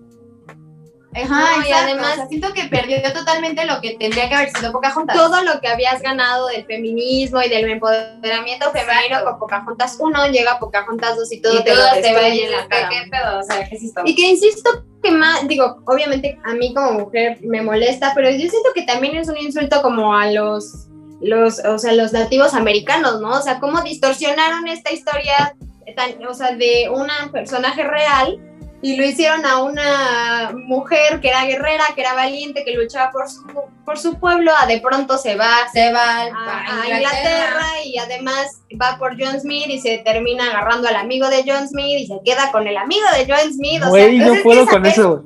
Ajá, No, y además- o sea, siento que perdió totalmente lo que tendría que haber sido Pocahontas. todo lo que habías ganado del feminismo y del empoderamiento femenino con Pocahontas 1 llega a Pocahontas 2 y todo y te todo se y en la cara. ¿qué pedo? O sea, ¿qué es esto? Y que insisto que más, digo, obviamente a mí como mujer me molesta, pero yo siento que también es un insulto como a los los, o sea, los nativos americanos, ¿no? O sea, cómo distorsionaron esta historia, tan- o sea, de un personaje real y lo hicieron a una mujer que era guerrera, que era valiente, que luchaba por su, por su pueblo, a de pronto se va Se va a, a Inglaterra y además va por John Smith y se termina agarrando al amigo de John Smith y se queda con el amigo de John Smith. O Güey, sea, no puedo con eso.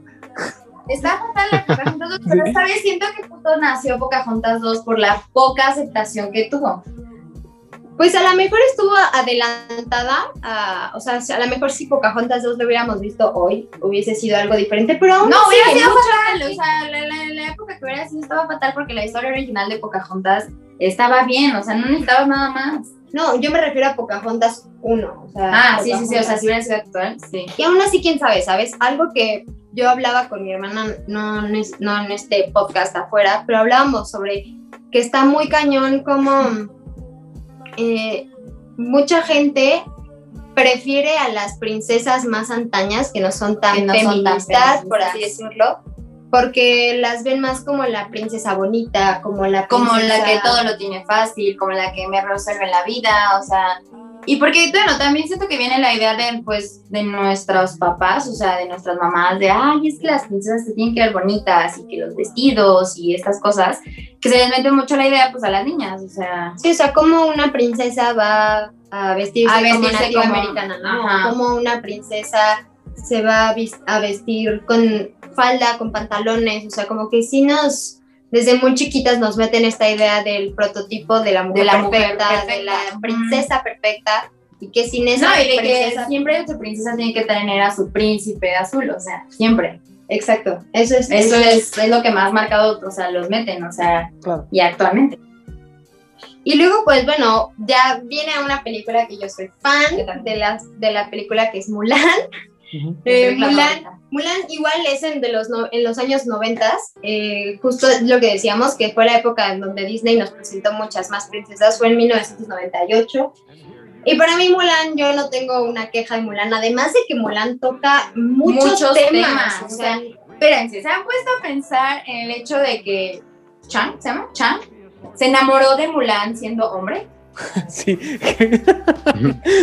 Está fatal la Pocahontas 2, pero esta vez siento que justo nació Pocahontas 2 por la poca aceptación que tuvo. Pues a lo mejor estuvo adelantada, a- o sea, a lo mejor si Pocahontas 2 lo hubiéramos visto hoy, hubiese sido algo diferente, pero aún No, así, hubiera sido fatal. O sea, la, la- la época que hubiera sido estaba fatal porque la historia original de Pocahontas estaba bien. O sea, no necesitabas nada más. No, yo me refiero a Pocahontas 1. O sea, Ah, sí, sí, sí. O sea, si hubiera sido actual, sí. Y aún así, quién sabe, ¿sabes? Algo que yo hablaba con mi hermana, no no en este podcast afuera, pero hablábamos sobre que está muy cañón como eh, mucha gente prefiere a las princesas más antañas, que no son tan Que no son tan feministas, por así decirlo, porque las ven más como la princesa bonita, como la Como la que todo lo tiene fácil, como la que me resuelve la vida, o sea. Y porque, bueno, también siento que viene la idea de, pues, de nuestros papás, o sea, de nuestras mamás, de, ay, es que las princesas se tienen que ver bonitas y que los vestidos y estas cosas, que se les mete mucho la idea, pues, a las niñas, o sea. Sí, o sea, como una princesa va a vestirse, A como vestirse nativa como- americana, ¿no? Ajá. Como una princesa se va a vestir con falda, con pantalones, o sea, como que sí nos, desde muy chiquitas nos meten esta idea del prototipo de la mujer, la mujer perfecta, de la princesa perfecta, y que sin esa No, y de que princesa... siempre su princesa tiene que tener a su príncipe azul, o sea, siempre. Exacto, eso es... Eso es, es lo que más marcado, o sea, los meten, o sea, Claro. y actualmente. Y luego, pues bueno, ya viene una película que yo soy fan de, las, de la película que es Mulan. Eh, Mulan. Mulan igual es en, de los, no- en los años 90, eh, justo lo que decíamos, que fue la época en donde Disney nos presentó muchas más princesas, fue en 1998. Y para mí Mulan, yo no tengo una queja de Mulan, además de que Mulan toca muchos, Muchos temas. o sea, Espérense, ¿se han puesto a pensar en el hecho de que Chang, ¿se llama? Chang, se enamoró de Mulan siendo hombre? [LAUGHS] Sí. [LAUGHS]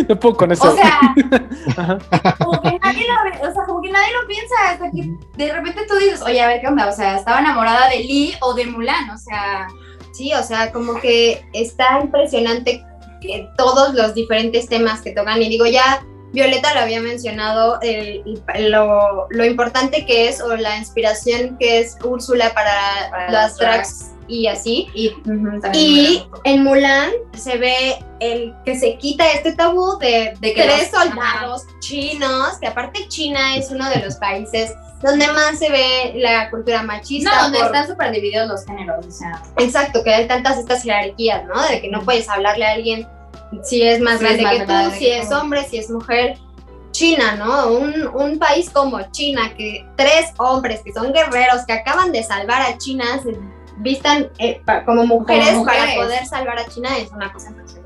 no puedo con eso. O sea, [LAUGHS] como que nadie lo, ve- o sea, como que nadie lo piensa hasta que de repente tú dices, oye, a ver qué onda, o sea, estaba enamorada de Lee o de Mulan, o sea, Sí, o sea, como que está impresionante que todos los diferentes temas que tocan. Y digo, ya Violeta lo había mencionado, el- lo, lo importante que es o la inspiración que es Úrsula para, Para las drags y así. y, ujú, también Y en Mulan se ve el que se quita este tabú de, De que tres los- soldados chinos, que aparte China es uno de los países donde más se ve la cultura machista. No, donde por- están súper divididos los géneros, o sea. Exacto, que hay tantas estas jerarquías, ¿no? De que no puedes hablarle a alguien si es más grande es más que tú, si es hombre, si es mujer. China, ¿no? Un, un país como China, que tres hombres que son guerreros, que acaban de salvar a China, vistan eh, pa- como, mujeres Como para mujeres. poder salvar a China, es una cosa impresionante.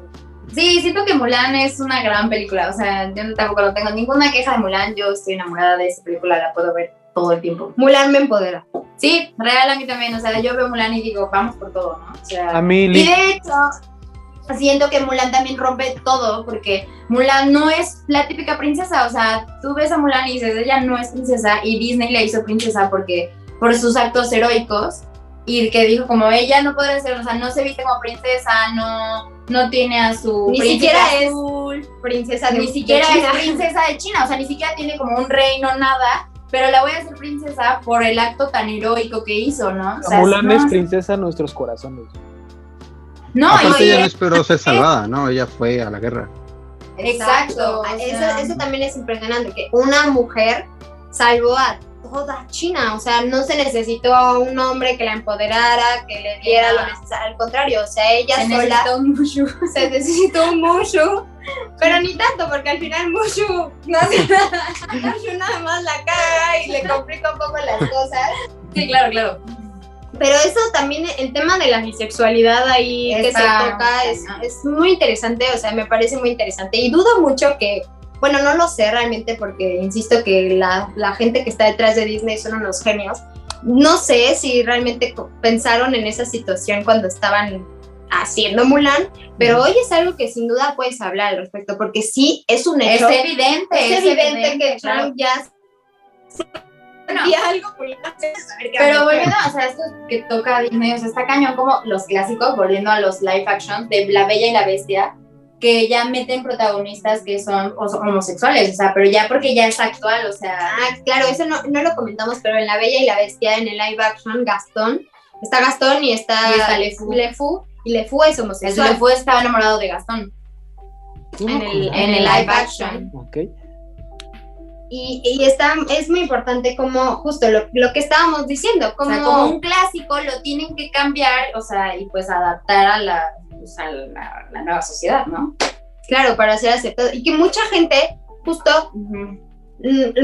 Sí, siento que Mulan es una gran película, o sea, yo tampoco no tengo ninguna queja de Mulan, yo estoy enamorada de esa película, la puedo ver todo el tiempo. Mulan me empodera. Sí, real a mí también, o sea, yo veo Mulan y digo, vamos por todo, ¿no? O sea, A mí, Y de hecho, siento que Mulan también rompe todo, porque Mulan no es la típica princesa, o sea, tú ves a Mulan y dices, ella no es princesa, y Disney la hizo princesa porque, por sus actos heroicos, y que dijo como ella no podrá ser, o sea, no se viste como princesa, no, no tiene a su Ni siquiera es azul, Princesa de ni siquiera de China. es princesa de China, o sea, ni siquiera tiene como un reino, nada, pero la voy a hacer princesa por el acto tan heroico que hizo, ¿no? O sea, Mulan no, es princesa en nuestros corazones. No, Aparte y- ella no esperó ser salvada, ¿no? Ella fue a la guerra. Exacto, o Eso, eso también es impresionante, que una mujer salvó a toda China, o sea, no se necesitó a un hombre que la empoderara, que le diera lo necesario, al contrario, o sea, ella se sola necesita un mushu. [LAUGHS] se necesitó un Mushu, pero ni tanto, porque al final Mushu no hace nada, Mushu nada más la caga y le complica un poco las cosas. Sí, claro, claro. Pero eso también, el tema de la bisexualidad ahí que se toca es, es muy interesante, o sea, me parece muy interesante. Y dudo mucho que, bueno, no lo sé realmente porque insisto que la, la gente que está detrás de Disney son unos genios. No sé si realmente pensaron en esa situación cuando estaban haciendo Mulan, pero hoy es algo que sin duda puedes hablar al respecto, porque sí es un Es hecho. evidente. Es evidente que claro. Trump ya Bueno, y algo Pero volviendo, o sea, esto que toca Disney, o sea, está cañón como los clásicos, volviendo a los live action de La Bella y la Bestia, que ya meten protagonistas que son, homosexuales, o sea, pero ya porque ya es actual, o sea, Ah, claro, eso no, no lo comentamos, pero en La Bella y la Bestia, en el live action, Gastón, está Gastón y está, Y está LeFou. LeFou, y LeFou es homosexual. fue estaba enamorado de Gastón en el, en el live action. Ok. Y, y está, es muy importante como justo lo, lo que estábamos diciendo, O como, sea, como un clásico lo tienen que cambiar, o sea, y pues adaptar a la, pues, a la, la nueva sociedad, ¿no? claro, para ser aceptado. Y que mucha gente, justo mm,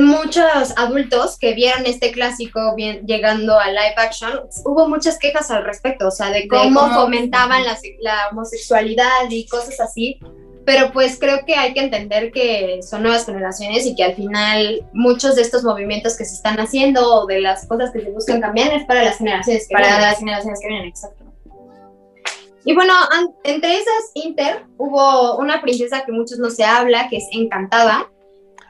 muchos adultos que vieron este clásico bien, llegando a live action, hubo muchas quejas al respecto, o sea, de cómo, cómo- fomentaban la, la homosexualidad y cosas así. Pero pues creo que hay que entender que son nuevas generaciones y que al final muchos de estos movimientos que se están haciendo o de las cosas que se buscan cambiar es para las generaciones que Para vienen. las generaciones que vienen, exacto. Y bueno, entre esas Inter hubo una princesa que muchos no se habla, que es Encantada,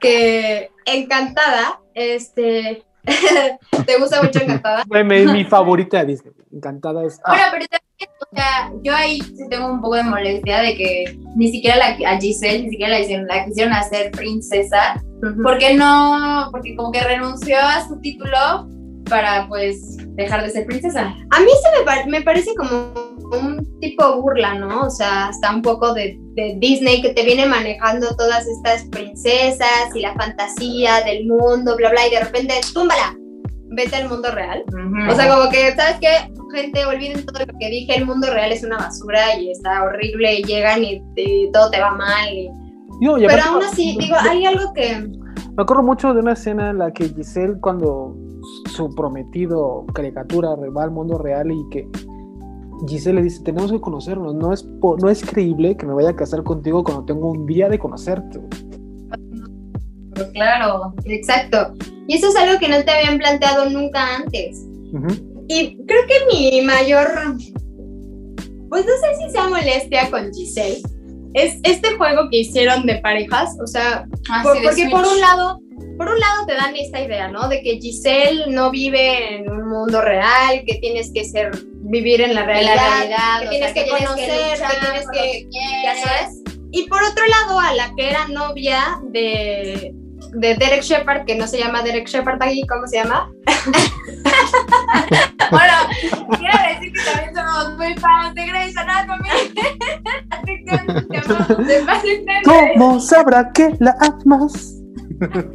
que Encantada, este, [LAUGHS] ¿te gusta mucho Encantada? Es mi favorita de Disney. Encantada es. Bueno, pero también, o sea, yo ahí sí tengo un poco de molestia de que ni siquiera la, a Giselle, ni siquiera la hicieron, la quisieron hacer princesa. ¿Por qué no? Porque como que renunció a su título para pues dejar de ser princesa. A mí se me, par- me parece como un tipo burla, ¿no? O sea, hasta un poco de, de Disney que te viene manejando todas estas princesas y la fantasía del mundo, bla, bla, y de repente, túmbala, vete al mundo real. O sea, como que, ¿sabes qué? Gente, olviden todo lo que dije, el mundo real es una basura y está horrible y llegan y, y todo te va mal. y- Yo, y Pero aún así, digo, hay algo que... Me acuerdo mucho de una escena en la que Giselle, cuando su prometido caricatura va al mundo real y que Giselle le dice, tenemos que conocernos, no es, po- no es creíble que me vaya a casar contigo cuando tengo un día de conocerte. Pero claro. Exacto. Y eso es algo que no te habían planteado nunca antes. Y creo que mi mayor, pues no sé si sea molestia con Giselle, es este juego que hicieron de parejas, o sea, Ah, por- sí, de porque por un lado, por un lado te dan esta idea, ¿no? De que Giselle no vive en un mundo real, que tienes que ser vivir en la realidad, la realidad, que tienes sea, que conocer, luchar que tienes que, que ya sabes. Y por otro lado, a la que era novia de, de Derek Shepard, que no se llama Derek Shepard aquí, ¿cómo se llama? [LAUGHS] Bueno, quiero decir que también somos muy fans de Grey's Anatomy. ¿Cómo sabrá que la amas? Bueno,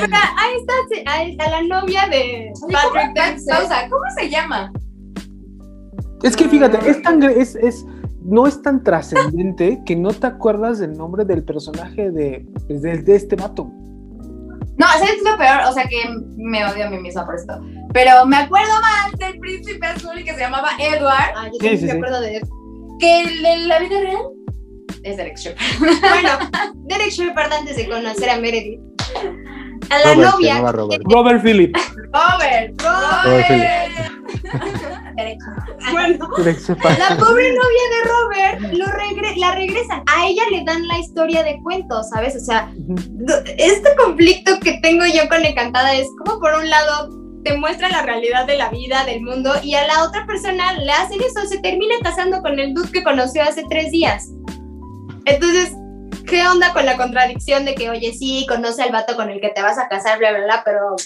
pero ahí está, ahí está la novia de Patrick Dempsey. ¿cómo se llama? Es que fíjate, es tan, gre- es, es, no es tan trascendente que no te acuerdas del nombre del personaje de, pues, de, de este vato. No, ¿sabes qué es lo peor? O sea que me odio a mí misma por esto. Pero me acuerdo más del príncipe azul que se llamaba Edward Ah, yo Sí, también sí, me sí. acuerdo de él. que el de la vida real es Derek Shepard. Bueno, Derek Shepard antes de conocer a Meredith. A la Robert, se novia. llamaba Robert. Robert Phillip. Robert, Robert Derek. Bueno, la pobre novia de Robert lo regre- la regresan. A ella le dan la historia de cuentos, ¿sabes? O sea, este conflicto que tengo yo con Encantada es como por un lado te muestra la realidad de la vida, del mundo, y a la otra persona le hacen eso, se termina casando con el dude que conoció hace tres días. Entonces, ¿qué onda con la contradicción de que, oye, sí, conoce al vato con el que te vas a casar, bla, bla, bla, pero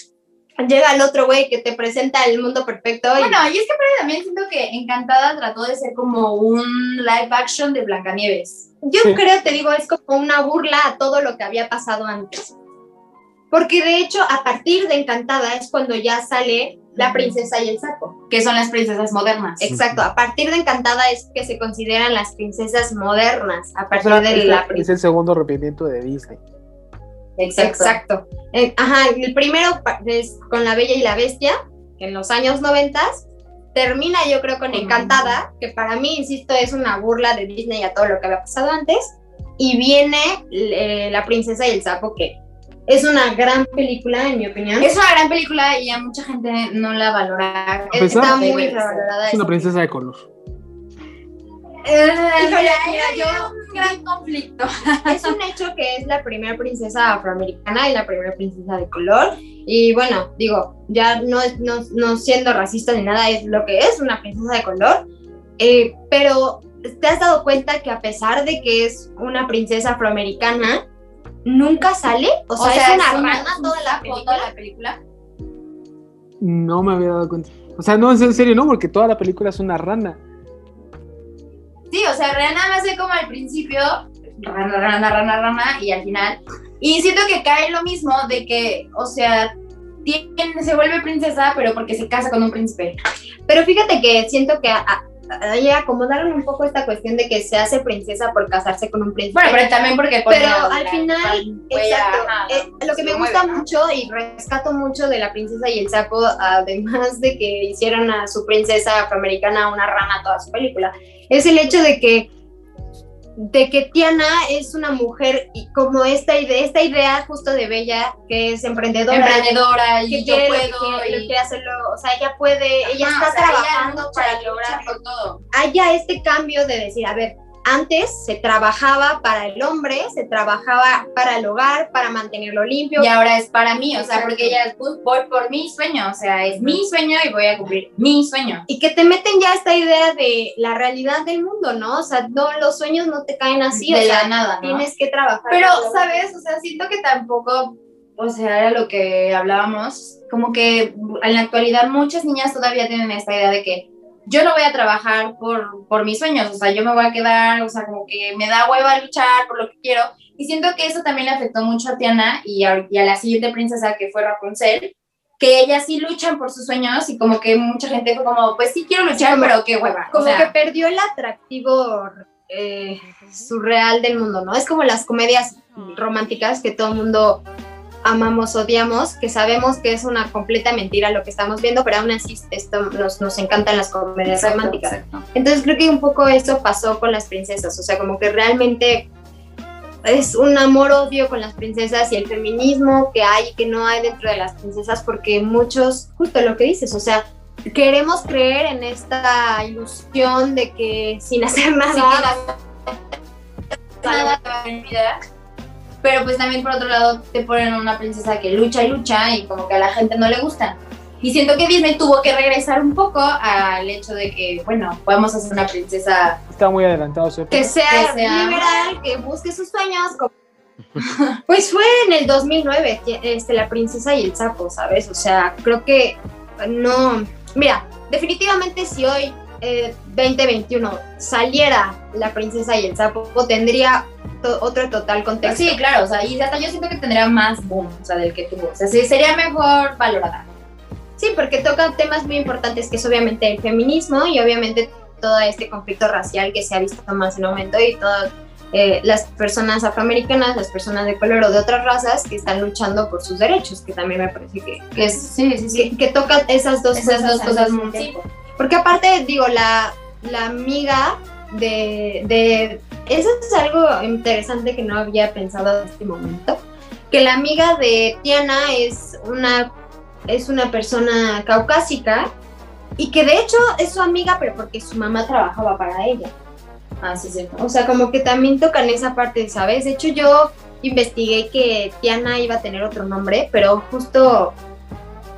llega el otro güey que te presenta el mundo perfecto y Bueno, y es que pero también siento que Encantada trató de ser como un live action de Blancanieves. Yo Sí. creo, te digo, es como una burla a todo lo que había pasado antes. Porque de hecho, a partir de Encantada es cuando ya sale la princesa y el sapo. Que son las princesas modernas. Exacto, a partir de Encantada es que se consideran las princesas modernas, a O partir sea, de este la es princesa. el segundo rompimiento de Disney. Exacto. Eh, ajá, el primero es con La Bella y la Bestia, que en los años 90 termina yo creo con Encantada, que para mí, insisto, es una burla de Disney a todo lo que había pasado antes, y viene eh, La Princesa y el Sapo, que es una gran película, en mi opinión. Es una gran película y a mucha gente no la valora. Está muy infravalorada. Es una esa princesa de color. Híjole, mira, yo- un gran conflicto. [LAUGHS] es un hecho que es la primera princesa afroamericana y la primera princesa de color. Y bueno, digo, ya no, es- no, no siendo racista ni nada, es lo que es una princesa de color. Eh, pero te has dado cuenta que a pesar de que es una princesa afroamericana, nunca sale. O sea, es una rana toda la película. toda la película. No me había dado cuenta. O sea, no, es en serio, no, porque toda la película es una rana. Sí, o sea, Rihanna me hace como al principio, rana, rana, rana, rana, y al final. Y siento que cae lo mismo de que, o sea, tiene, se vuelve princesa, pero porque se casa con un príncipe. Pero fíjate que siento que a- acomodaron un poco esta cuestión de que se hace princesa por casarse con un príncipe. Bueno, pero también porque... Pero pone a- al final, huella, exacto. ajá, eh, lo que me gusta mueve, ¿no? mucho y rescato mucho de la princesa y el sapo, además de que hicieron a su princesa afroamericana una rana toda su película, es el hecho de que de que Tiana es una mujer y como esta idea, esta idea justo de Bella que es emprendedora, Emprendedora, y que yo quiere, que puedo, lo y... quiere hacerlo, o sea, ella puede, ella está o sea, ella trabajando para por todo. haya este cambio de decir, a ver, antes se trabajaba para el hombre, se trabajaba para el hogar, para mantenerlo limpio. Y ahora es para mí, o sea, porque ella es, "Pues, voy por mi sueño, o sea, es mi sueño y voy a cumplir mi sueño. Y que te meten ya esta idea de la realidad del mundo, ¿no? O sea, no, los sueños no te caen así, de o sea, la nada, ¿no? tienes que trabajar. Pero, ¿sabes? O sea, siento que tampoco, o sea, era lo que hablábamos, como que en la actualidad muchas niñas todavía tienen esta idea de que yo no voy a trabajar por, por mis sueños, o sea, yo me voy a quedar, o sea, como que me da hueva luchar por lo que quiero. Y siento que eso también le afectó mucho a Tiana y a, y a la siguiente princesa que fue Rapunzel, que ellas sí luchan por sus sueños y como que mucha gente fue como, pues sí quiero luchar, como- pero qué hueva. Como o sea, que perdió el atractivo eh, surreal del mundo, ¿no? Es como las comedias románticas que todo el mundo amamos, odiamos, que sabemos que es una completa mentira lo que estamos viendo, pero aún así esto nos, nos encantan las comedias exacto, románticas. exacto. Entonces creo que un poco eso pasó con las princesas, o sea, como que realmente es un amor-odio con las princesas y el feminismo que hay y que no hay dentro de las princesas, porque muchos, justo lo que dices, o sea, queremos creer en esta ilusión de que sin hacer nada, Sí, nada te Pero pues también por otro lado te ponen una princesa que lucha y lucha y como que a la gente no le gusta. Y siento que Disney tuvo que regresar un poco al hecho de que, bueno, podemos hacer una princesa. Está muy adelantado a época. que sea, Que sea- liberal, que busque sus sueños. como- [LAUGHS] Pues fue en el 2009, ti- este, La princesa y el sapo, ¿sabes? O sea, creo que no... Mira, definitivamente si hoy, eh, 2021, saliera La princesa y el sapo, tendría to- otro total contexto. Sí, claro, o sea, y hasta yo siento que tendría más boom, o sea, del que tuvo. O sea, sí, sería mejor valorada. Sí, porque toca temas muy importantes que es obviamente el feminismo y obviamente todo este conflicto racial que se ha visto más en aumento y todas eh, las personas afroamericanas, las personas de color o de otras razas que están luchando por sus derechos, que también me parece que, Que es, sí, sí, sí. que, que toca esas dos Esas cosas. dos cosas, tiempo. Porque aparte, digo, la, la amiga de, de... Eso es algo interesante que no había pensado en este momento. Que la amiga de Tiana es una, es una persona caucásica y que de hecho es su amiga, pero porque su mamá trabajaba para ella. Ah, sí, sí. O sea, como que también tocan esa parte, ¿sabes? De hecho, yo investigué que Tiana iba a tener otro nombre, pero justo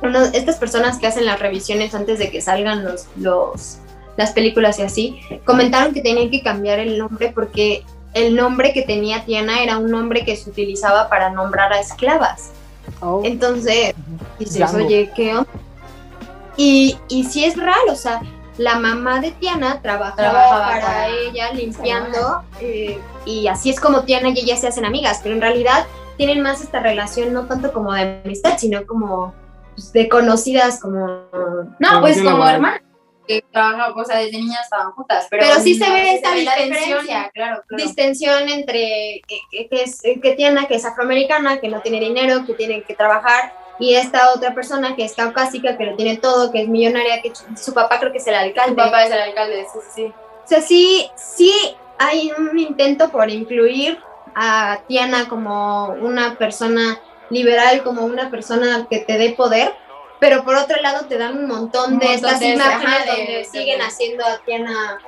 uno- estas personas que hacen las revisiones antes de que salgan los, los, las películas y así, comentaron que tenían que cambiar el nombre porque el nombre que tenía Tiana era un nombre que se utilizaba para nombrar a esclavas. Oh, Entonces, dices, Django. oye, ¿qué onda? Y, y sí es real, o sea, la mamá de Tiana trabajaba, Trabajaba para, para- ella limpiando eh, y así es como Tiana y ella se hacen amigas, pero en realidad tienen más esta relación no tanto como de amistad, sino como pues, de conocidas, como... No, pues como hermanas. Que trabajaban, o sea, desde niñas estaban juntas. Pero, Pero sí se ve esa diferencia, claro, claro. distensión entre que, es, que Tiana, que es afroamericana, que no tiene dinero, que tiene que trabajar, y esta otra persona que es caucásica, que lo tiene todo, que es millonaria, que su papá creo que es el alcalde. Su papá es el alcalde, sí, sí, sí. O sea, sí, sí hay un intento por incluir a Tiana como una persona liberal, como una persona que te dé poder, pero por otro lado te dan un montón Un de montón estas de- imágenes de- donde de- siguen de- haciendo a Tiana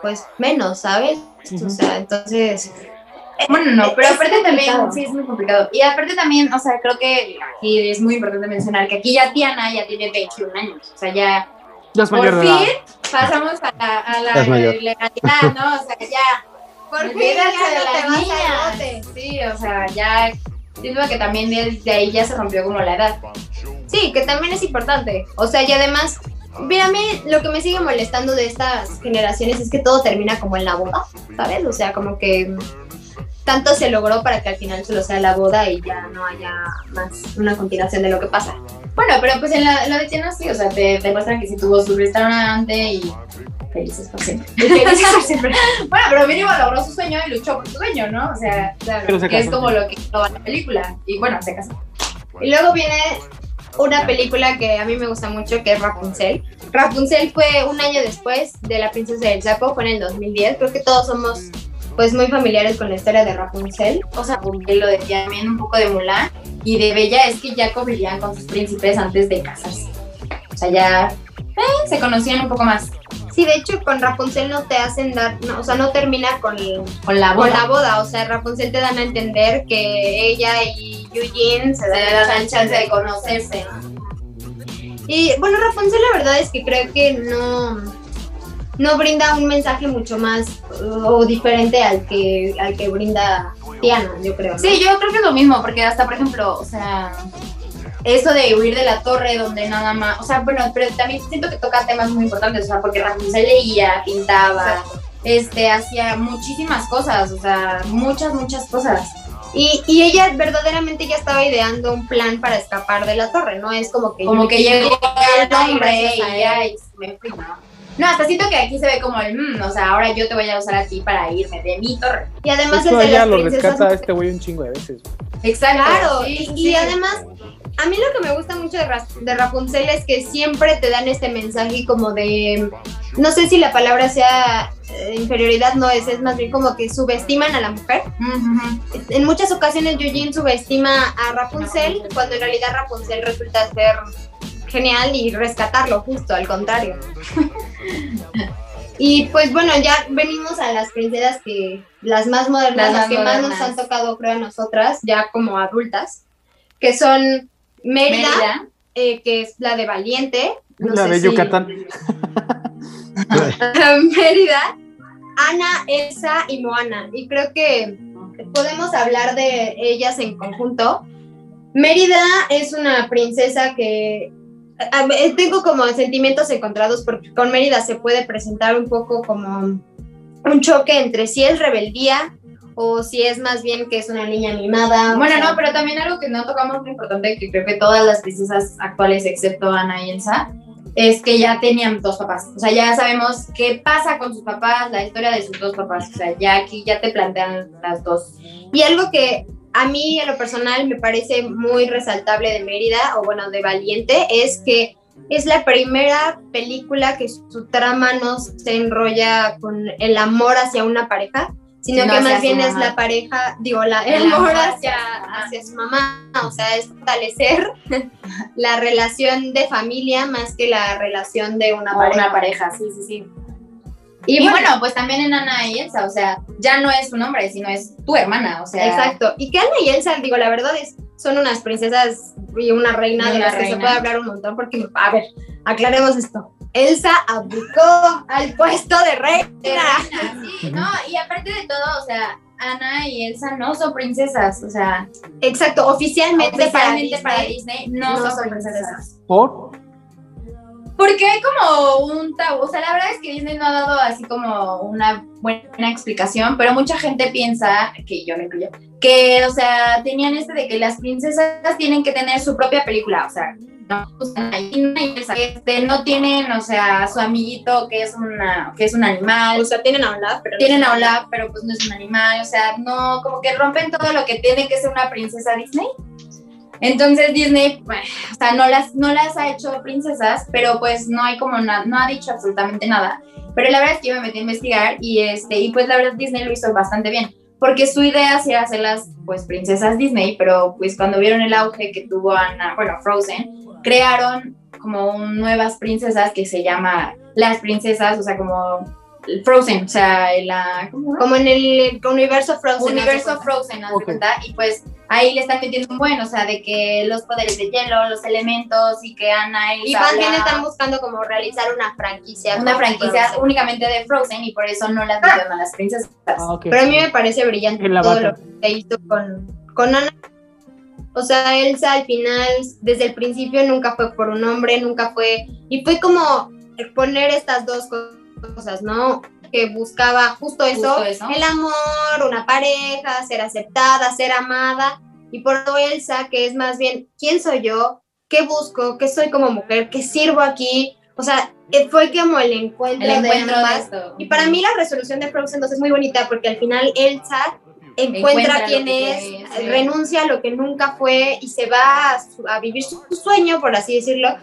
pues menos, ¿sabes? O sea, entonces, Bueno, no, pero aparte también, complicado. sí, es muy complicado. Y aparte también, o sea, creo que aquí es muy importante mencionar que aquí ya Tiana ya tiene 21 años. O sea, ya Ya es por fin edad. pasamos a la, a la legalidad, ¿no? O sea, ya. [LAUGHS] por fin ya no te vas bote. Sí, o sea, ya. Siento que también desde ahí ya se rompió como la edad. Sí, que también es importante. O sea, y además, mira, a mí lo que me sigue molestando de estas generaciones es que todo termina como en la boda, ¿sabes? O sea, como que tanto se logró para que al final solo sea la boda y ya no haya más una continuación de lo que pasa. Bueno, pero pues en la, lo de Tiana sí, o sea, te demuestran que sí tuvo su restaurante y felices por siempre. [LAUGHS] Felices por siempre. Bueno, pero mínimo logró su sueño y luchó por su sueño, ¿no? O sea, Pero se que es como lo que hizo la película. Y bueno, se casó. Y luego viene una película que a mí me gusta mucho, que es Rapunzel. Rapunzel fue un año después de La Princesa del Sapo, fue en el 2010. Creo que todos somos pues muy familiares con la historia de Rapunzel. O sea, lo decía también un poco de Mulan y de Bella es que ya convivían con sus príncipes antes de casarse. O sea, ya eh, se conocían un poco más. Sí, de hecho con Rapunzel no te hacen dar, no, o sea, no termina con, Con la con boda. la boda. O sea, Rapunzel te dan a entender que ella y Eugene se Se dan dan la chance de conocerse. Y bueno, Rapunzel la verdad es que creo que no, no brinda un mensaje mucho más o diferente al que, al que brinda Tiana, yo creo. ¿no? Sí, yo creo que es lo mismo, porque hasta, por ejemplo, o sea, eso de huir de la torre donde nada más, o sea, bueno, pero también siento que toca temas muy importantes, o sea, porque Rapunzel leía, pintaba, este, hacía muchísimas cosas, o sea, muchas, muchas cosas. Y, y ella verdaderamente ya estaba ideando un plan para escapar de la torre, ¿no? Es como que... Como que llegó el hombre y ya y me fui, ¿no? No, hasta siento que aquí se ve como el, mm, o sea, ahora yo te voy a usar a ti para irme de mi torre. Y además es de ella las lo princesas rescata a este güey un chingo de veces. Exacto. Claro, sí, y, sí, y sí. además, a mí lo que me gusta mucho de, Ra- de Rapunzel es que siempre te dan este mensaje como de, no sé si la palabra sea eh, inferioridad, no es, es más bien como que subestiman a la mujer. En muchas ocasiones Eugene subestima a Rapunzel, cuando en realidad Rapunzel resulta ser genial y rescatarlo justo, al contrario. [LAUGHS] Y pues bueno, ya venimos a las princesas que las más modernas, Las las, más que más nos han tocado creo a nosotras, ya como adultas, que son Mérida, Mérida. eh, que es la de Valiente, no la sé de si- Yucatán. [LAUGHS] Mérida, Ana, Elsa y Moana. Y creo que podemos hablar de ellas en conjunto. Mérida es una princesa que tengo como sentimientos encontrados porque con Mérida se puede presentar un poco como un choque entre si es rebeldía o si es más bien que es una niña mimada. o Bueno, sea, no, pero también algo que no tocamos muy importante, que creo que todas las princesas actuales, excepto Ana y Elsa, es que ya tenían dos papás. O sea, ya sabemos qué pasa con sus papás, la historia de sus dos papás. O sea, ya aquí ya te plantean las dos. Y algo que a mí en lo personal me parece muy resaltable de Mérida, o bueno, de Valiente, es que es la primera película que su trama no se enrolla con el amor hacia una pareja, sino que más bien es la pareja, digo, la, El el amor hacia, hacia- hacia su mamá, o sea, es fortalecer [LAUGHS] la relación de familia más que la relación de una O pareja. una pareja, sí, sí, sí. Y, Y, bueno, bueno, pues también en Ana y Elsa, o sea, ya no es un hombre, sino es tu hermana, o sea. Exacto. Y que Ana y Elsa, digo, la verdad es, son unas princesas y una reina Y de una las que se reina. puede hablar un montón, porque, a ver, aclaremos esto. Elsa abdicó al puesto de de reina. reina, sí, no, y aparte de todo, o sea, Ana y Elsa no son princesas, o sea, Exacto, oficialmente, oficialmente para, para Disney, no, no son, son princesas. ¿Por? Porque hay como un tabú, o sea, la verdad es que Disney no ha dado así como una buena explicación, pero mucha gente piensa, que yo me incluyo, que, o sea, tenían este de que las princesas tienen que tener su propia película, o sea, no, este, no tienen, o sea, su amiguito que es, una, que es un animal, O sea, tienen a Olaf, pero no tienen son a Olaf, pero pues no es un animal, o sea, no, como que rompen todo lo que tiene que ser una princesa Disney. Entonces Disney, bueno, o sea, no las, no las ha hecho princesas, pero pues no hay como nada, no ha dicho absolutamente nada. Pero la verdad es que yo me metí a investigar y este, y pues la verdad Disney lo hizo bastante bien, porque su idea sí era hacerlas pues princesas Disney, pero pues cuando vieron el auge que tuvo Anna, bueno, Frozen, crearon como un- nuevas princesas que se llama las princesas, o sea, como Frozen, o sea, la, ¿cómo? Como en el universo Frozen. universo. Frozen, haz de Ok. cuenta, y pues ahí le están metiendo un buen, o sea, de que los poderes de hielo, los elementos, y que Ana y Y Elsa más bien hablan- están buscando como realizar una franquicia. una franquicia Frozen. únicamente de Frozen, y por eso no las metieron a las princesas. Ah. Pero a mí me parece brillante todo bata. lo que se hizo con, con Ana. O sea, Elsa al final, desde el principio, nunca fue por un hombre, nunca fue. Y fue como poner estas dos cosas, ¿no? Que buscaba justo eso, Justo eso. el amor, una pareja, ser aceptada, ser amada. Y por Elsa, que es más bien, ¿quién soy yo? ¿Qué busco? ¿Qué soy como mujer? ¿Qué sirvo aquí? O sea, eh, fue como el encuentro, El encuentro de ambas. Y para mí la resolución de Frozen 2 es muy bonita porque al final Elsa encuentra, Encuentra quién es, renuncia a lo que nunca fue y se va a, a vivir su sueño, por así decirlo,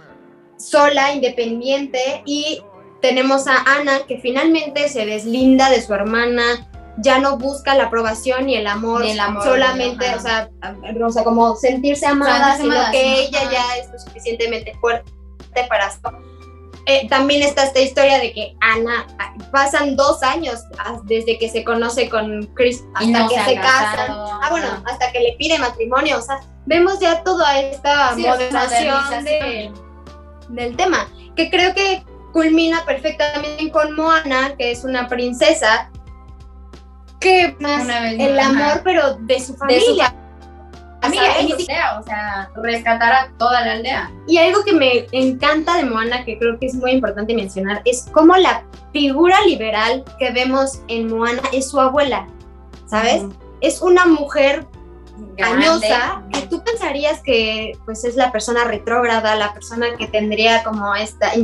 sola, independiente. Y tenemos a Ana que finalmente se deslinda de su hermana, ya no busca la aprobación y el amor, Ni el amor, solamente, o sea, a- o sea, como sentirse amada, sino que ella ajá. ya es lo suficientemente fuerte para eh, también está esta historia de que Ana, pasan dos años desde que se conoce con Chris hasta no que se se, casan. Ah, bueno, hasta que le pide matrimonio. O sea, vemos ya toda esta Sí, de- modernización. del tema, que creo que culmina perfectamente con Moana, que es una princesa, que más el amor, ajá. pero de su De su familia. Amiga, ni siquiera, o sea, rescatar a toda la aldea. Y algo que me encanta de Moana, que creo que es muy importante mencionar, es cómo la figura liberal que vemos en Moana es su abuela, ¿sabes? Es una mujer Grande. añosa que tú pensarías que pues es la persona retrógrada, la persona que tendría como esta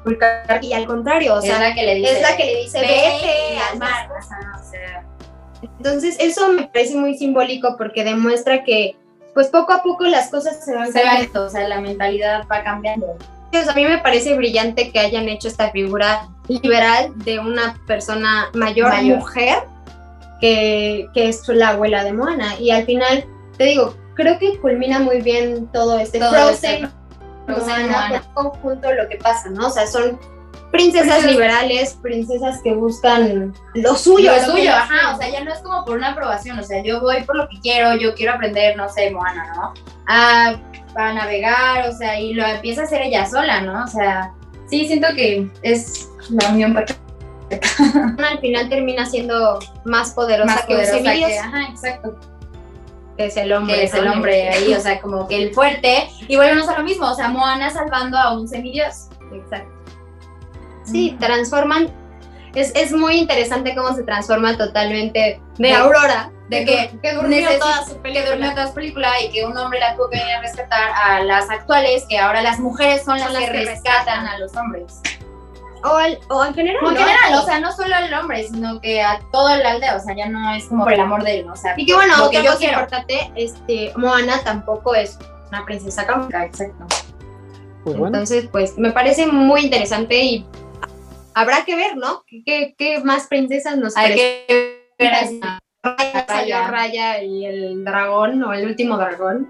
inculcar y al contrario, o sea, es la que le dice. es la que le dice "Vete vete al mar. Ajá, o sea, Entonces, eso me parece muy simbólico porque demuestra que, pues poco a poco las cosas se van se cambiando. o sea, la mentalidad va cambiando. Pues, a mí me parece brillante que hayan hecho esta figura liberal de una persona mayor, Mayor. mujer, que, que es la abuela de Moana. Y al final, te digo, creo que culmina muy bien todo este Todo Frozen, Moana, Moana. por conjunto lo que pasa, ¿no? O sea, son princesas liberales, princesas que buscan lo suyo. Lo suyo, ajá, o sea, ya no es como por una aprobación, o sea, yo voy por lo que quiero, yo quiero aprender, no sé, Moana, ¿no? A, a navegar, o sea, y lo empieza a hacer ella sola, ¿no? O sea, sí, siento que es la unión perfecta, [LAUGHS] al final termina siendo más poderosa más que poderosa que, ajá, exacto, que es el hombre. que es el hombre [LAUGHS] ahí, o sea, como que el fuerte, y volvemos a lo mismo, o sea, Moana salvando a un semidios. Exacto. Sí, transforman. Es, es muy interesante cómo se transforma totalmente de, De- Aurora, de que que durmió toda su que película. durmió toda su película y que un hombre la tuvo que venir a rescatar a las actuales, que ahora las mujeres son las, Son las que, que rescatan a los hombres. O, al- o en general. O sea, no solo al hombre, sino que a toda la aldea, o sea, ya no es como por el amor de él, o sea, Y que bueno, lo otra que yo cosa quiero. importante, este, Moana tampoco es una princesa cómica. Exacto. Pues bueno, Entonces, pues me parece muy interesante y habrá que ver, ¿no? ¿Qué, qué, más princesas nos Hay que ver. Raya, salió Raya. Raya y el dragón o el último dragón.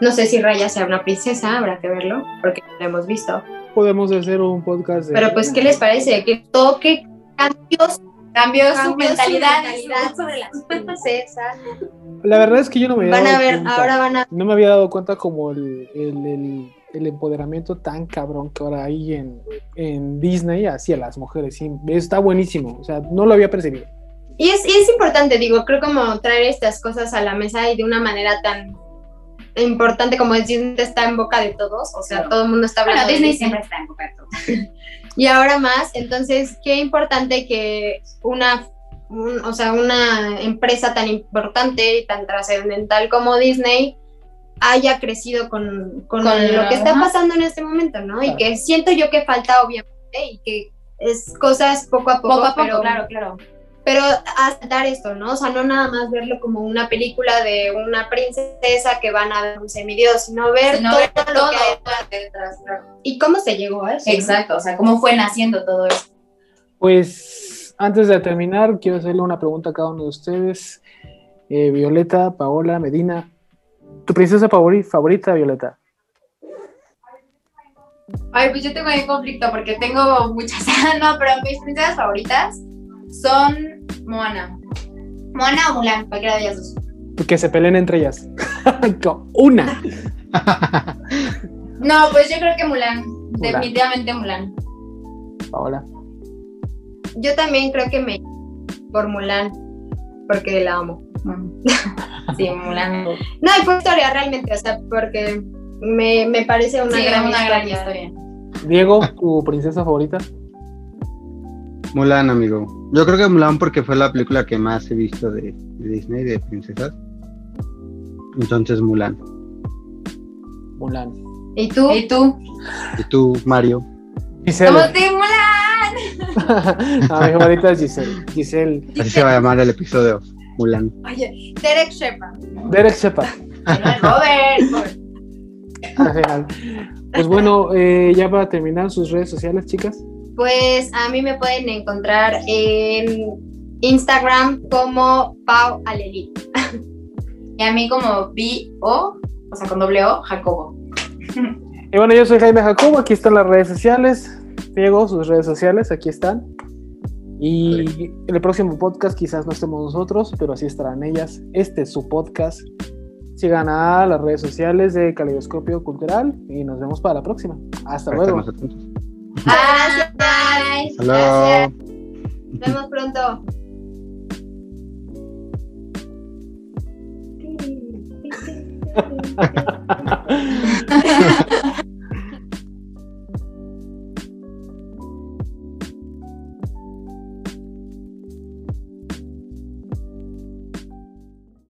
No sé si Raya sea una princesa, habrá que verlo, porque no lo hemos visto. Podemos hacer un podcast de... Pero pues, ¿qué les parece? Que toque cambios, Cambió su cambios mentalidad, mentalidad sobre las princesas. La verdad es que yo no me había Van a dado ver, cuenta. ahora van a No me había dado cuenta como el, el, el- el empoderamiento tan cabrón que ahora hay en, en Disney hacia las mujeres. Sí, está buenísimo. O sea, no lo había percibido. Y es, y es importante, digo, creo como traer estas cosas a la mesa y de una manera tan importante como es Disney está en boca de todos, o sea, todo el mundo está hablando Bueno, Disney Disney. siempre está en boca de todos. [LAUGHS] Y ahora más, entonces, qué importante que una, un- o sea, una empresa tan importante y tan trascendental como Disney haya crecido con, con Con lo que está pasando en este momento, ¿no? Y que siento yo que falta, obviamente, y que es cosas poco a poco, Poco a poco, pero, claro, claro. Pero aceptar esto, ¿no? O sea, no nada más verlo como una película de una princesa que van a ver un semidios, sino ver Sino todo, ver lo todo que hay detrás, y cómo se llegó a eso. Exacto, o sea, cómo fue naciendo todo eso. Pues antes de terminar, quiero hacerle una pregunta a cada uno de ustedes. Eh, Violeta, Paola, Medina. ¿Tu princesa favori- favorita, Violeta? Ay, pues yo tengo ahí conflicto porque tengo muchas. [LAUGHS] no, pero mis princesas favoritas son Moana. Moana o Mulan, cualquiera de ellas dos. Que se peleen entre ellas. [LAUGHS] Con Una. [LAUGHS] No, pues yo creo que Mulan. Definitivamente Mulan. Paola. Yo también creo que me por Mulan, porque la amo. [LAUGHS] Sí, Mulan. No, y por historia realmente, o sea, porque me, me parece una Sí, gran una gran historia. historia. Diego, tu princesa favorita. Mulan, amigo. Yo creo que Mulan porque fue la película que más he visto de, de Disney, de princesas. Entonces Mulan. Mulan. ¿Y tú? ¿Y tú? Y tú, Mario. Giselle. Team Mulan. [LAUGHS] Ah, mi favorita es Giselle. Giselle. Así se va a llamar el episodio. Mulan. Oye, Derek Shepard. Derek Shepard. Robert. al final. Pues bueno, eh, ya para terminar sus redes sociales, chicas. Pues a mí me pueden encontrar en Instagram como Pau Aleli. [LAUGHS] Y a mí como B-O, o sea, con doble O, Jacobo. [LAUGHS] Y bueno, yo soy Jaime Jacobo, aquí están las redes sociales. Diego, sus redes sociales, aquí están. Y en el próximo podcast quizás no estemos nosotros, pero así estarán ellas. Este es su podcast. Sigan a las redes sociales de Caleidoscopio Cultural y nos vemos para la próxima. Hasta luego. Gracias. Bye. Hello. Gracias. Vemos pronto. [LAUGHS]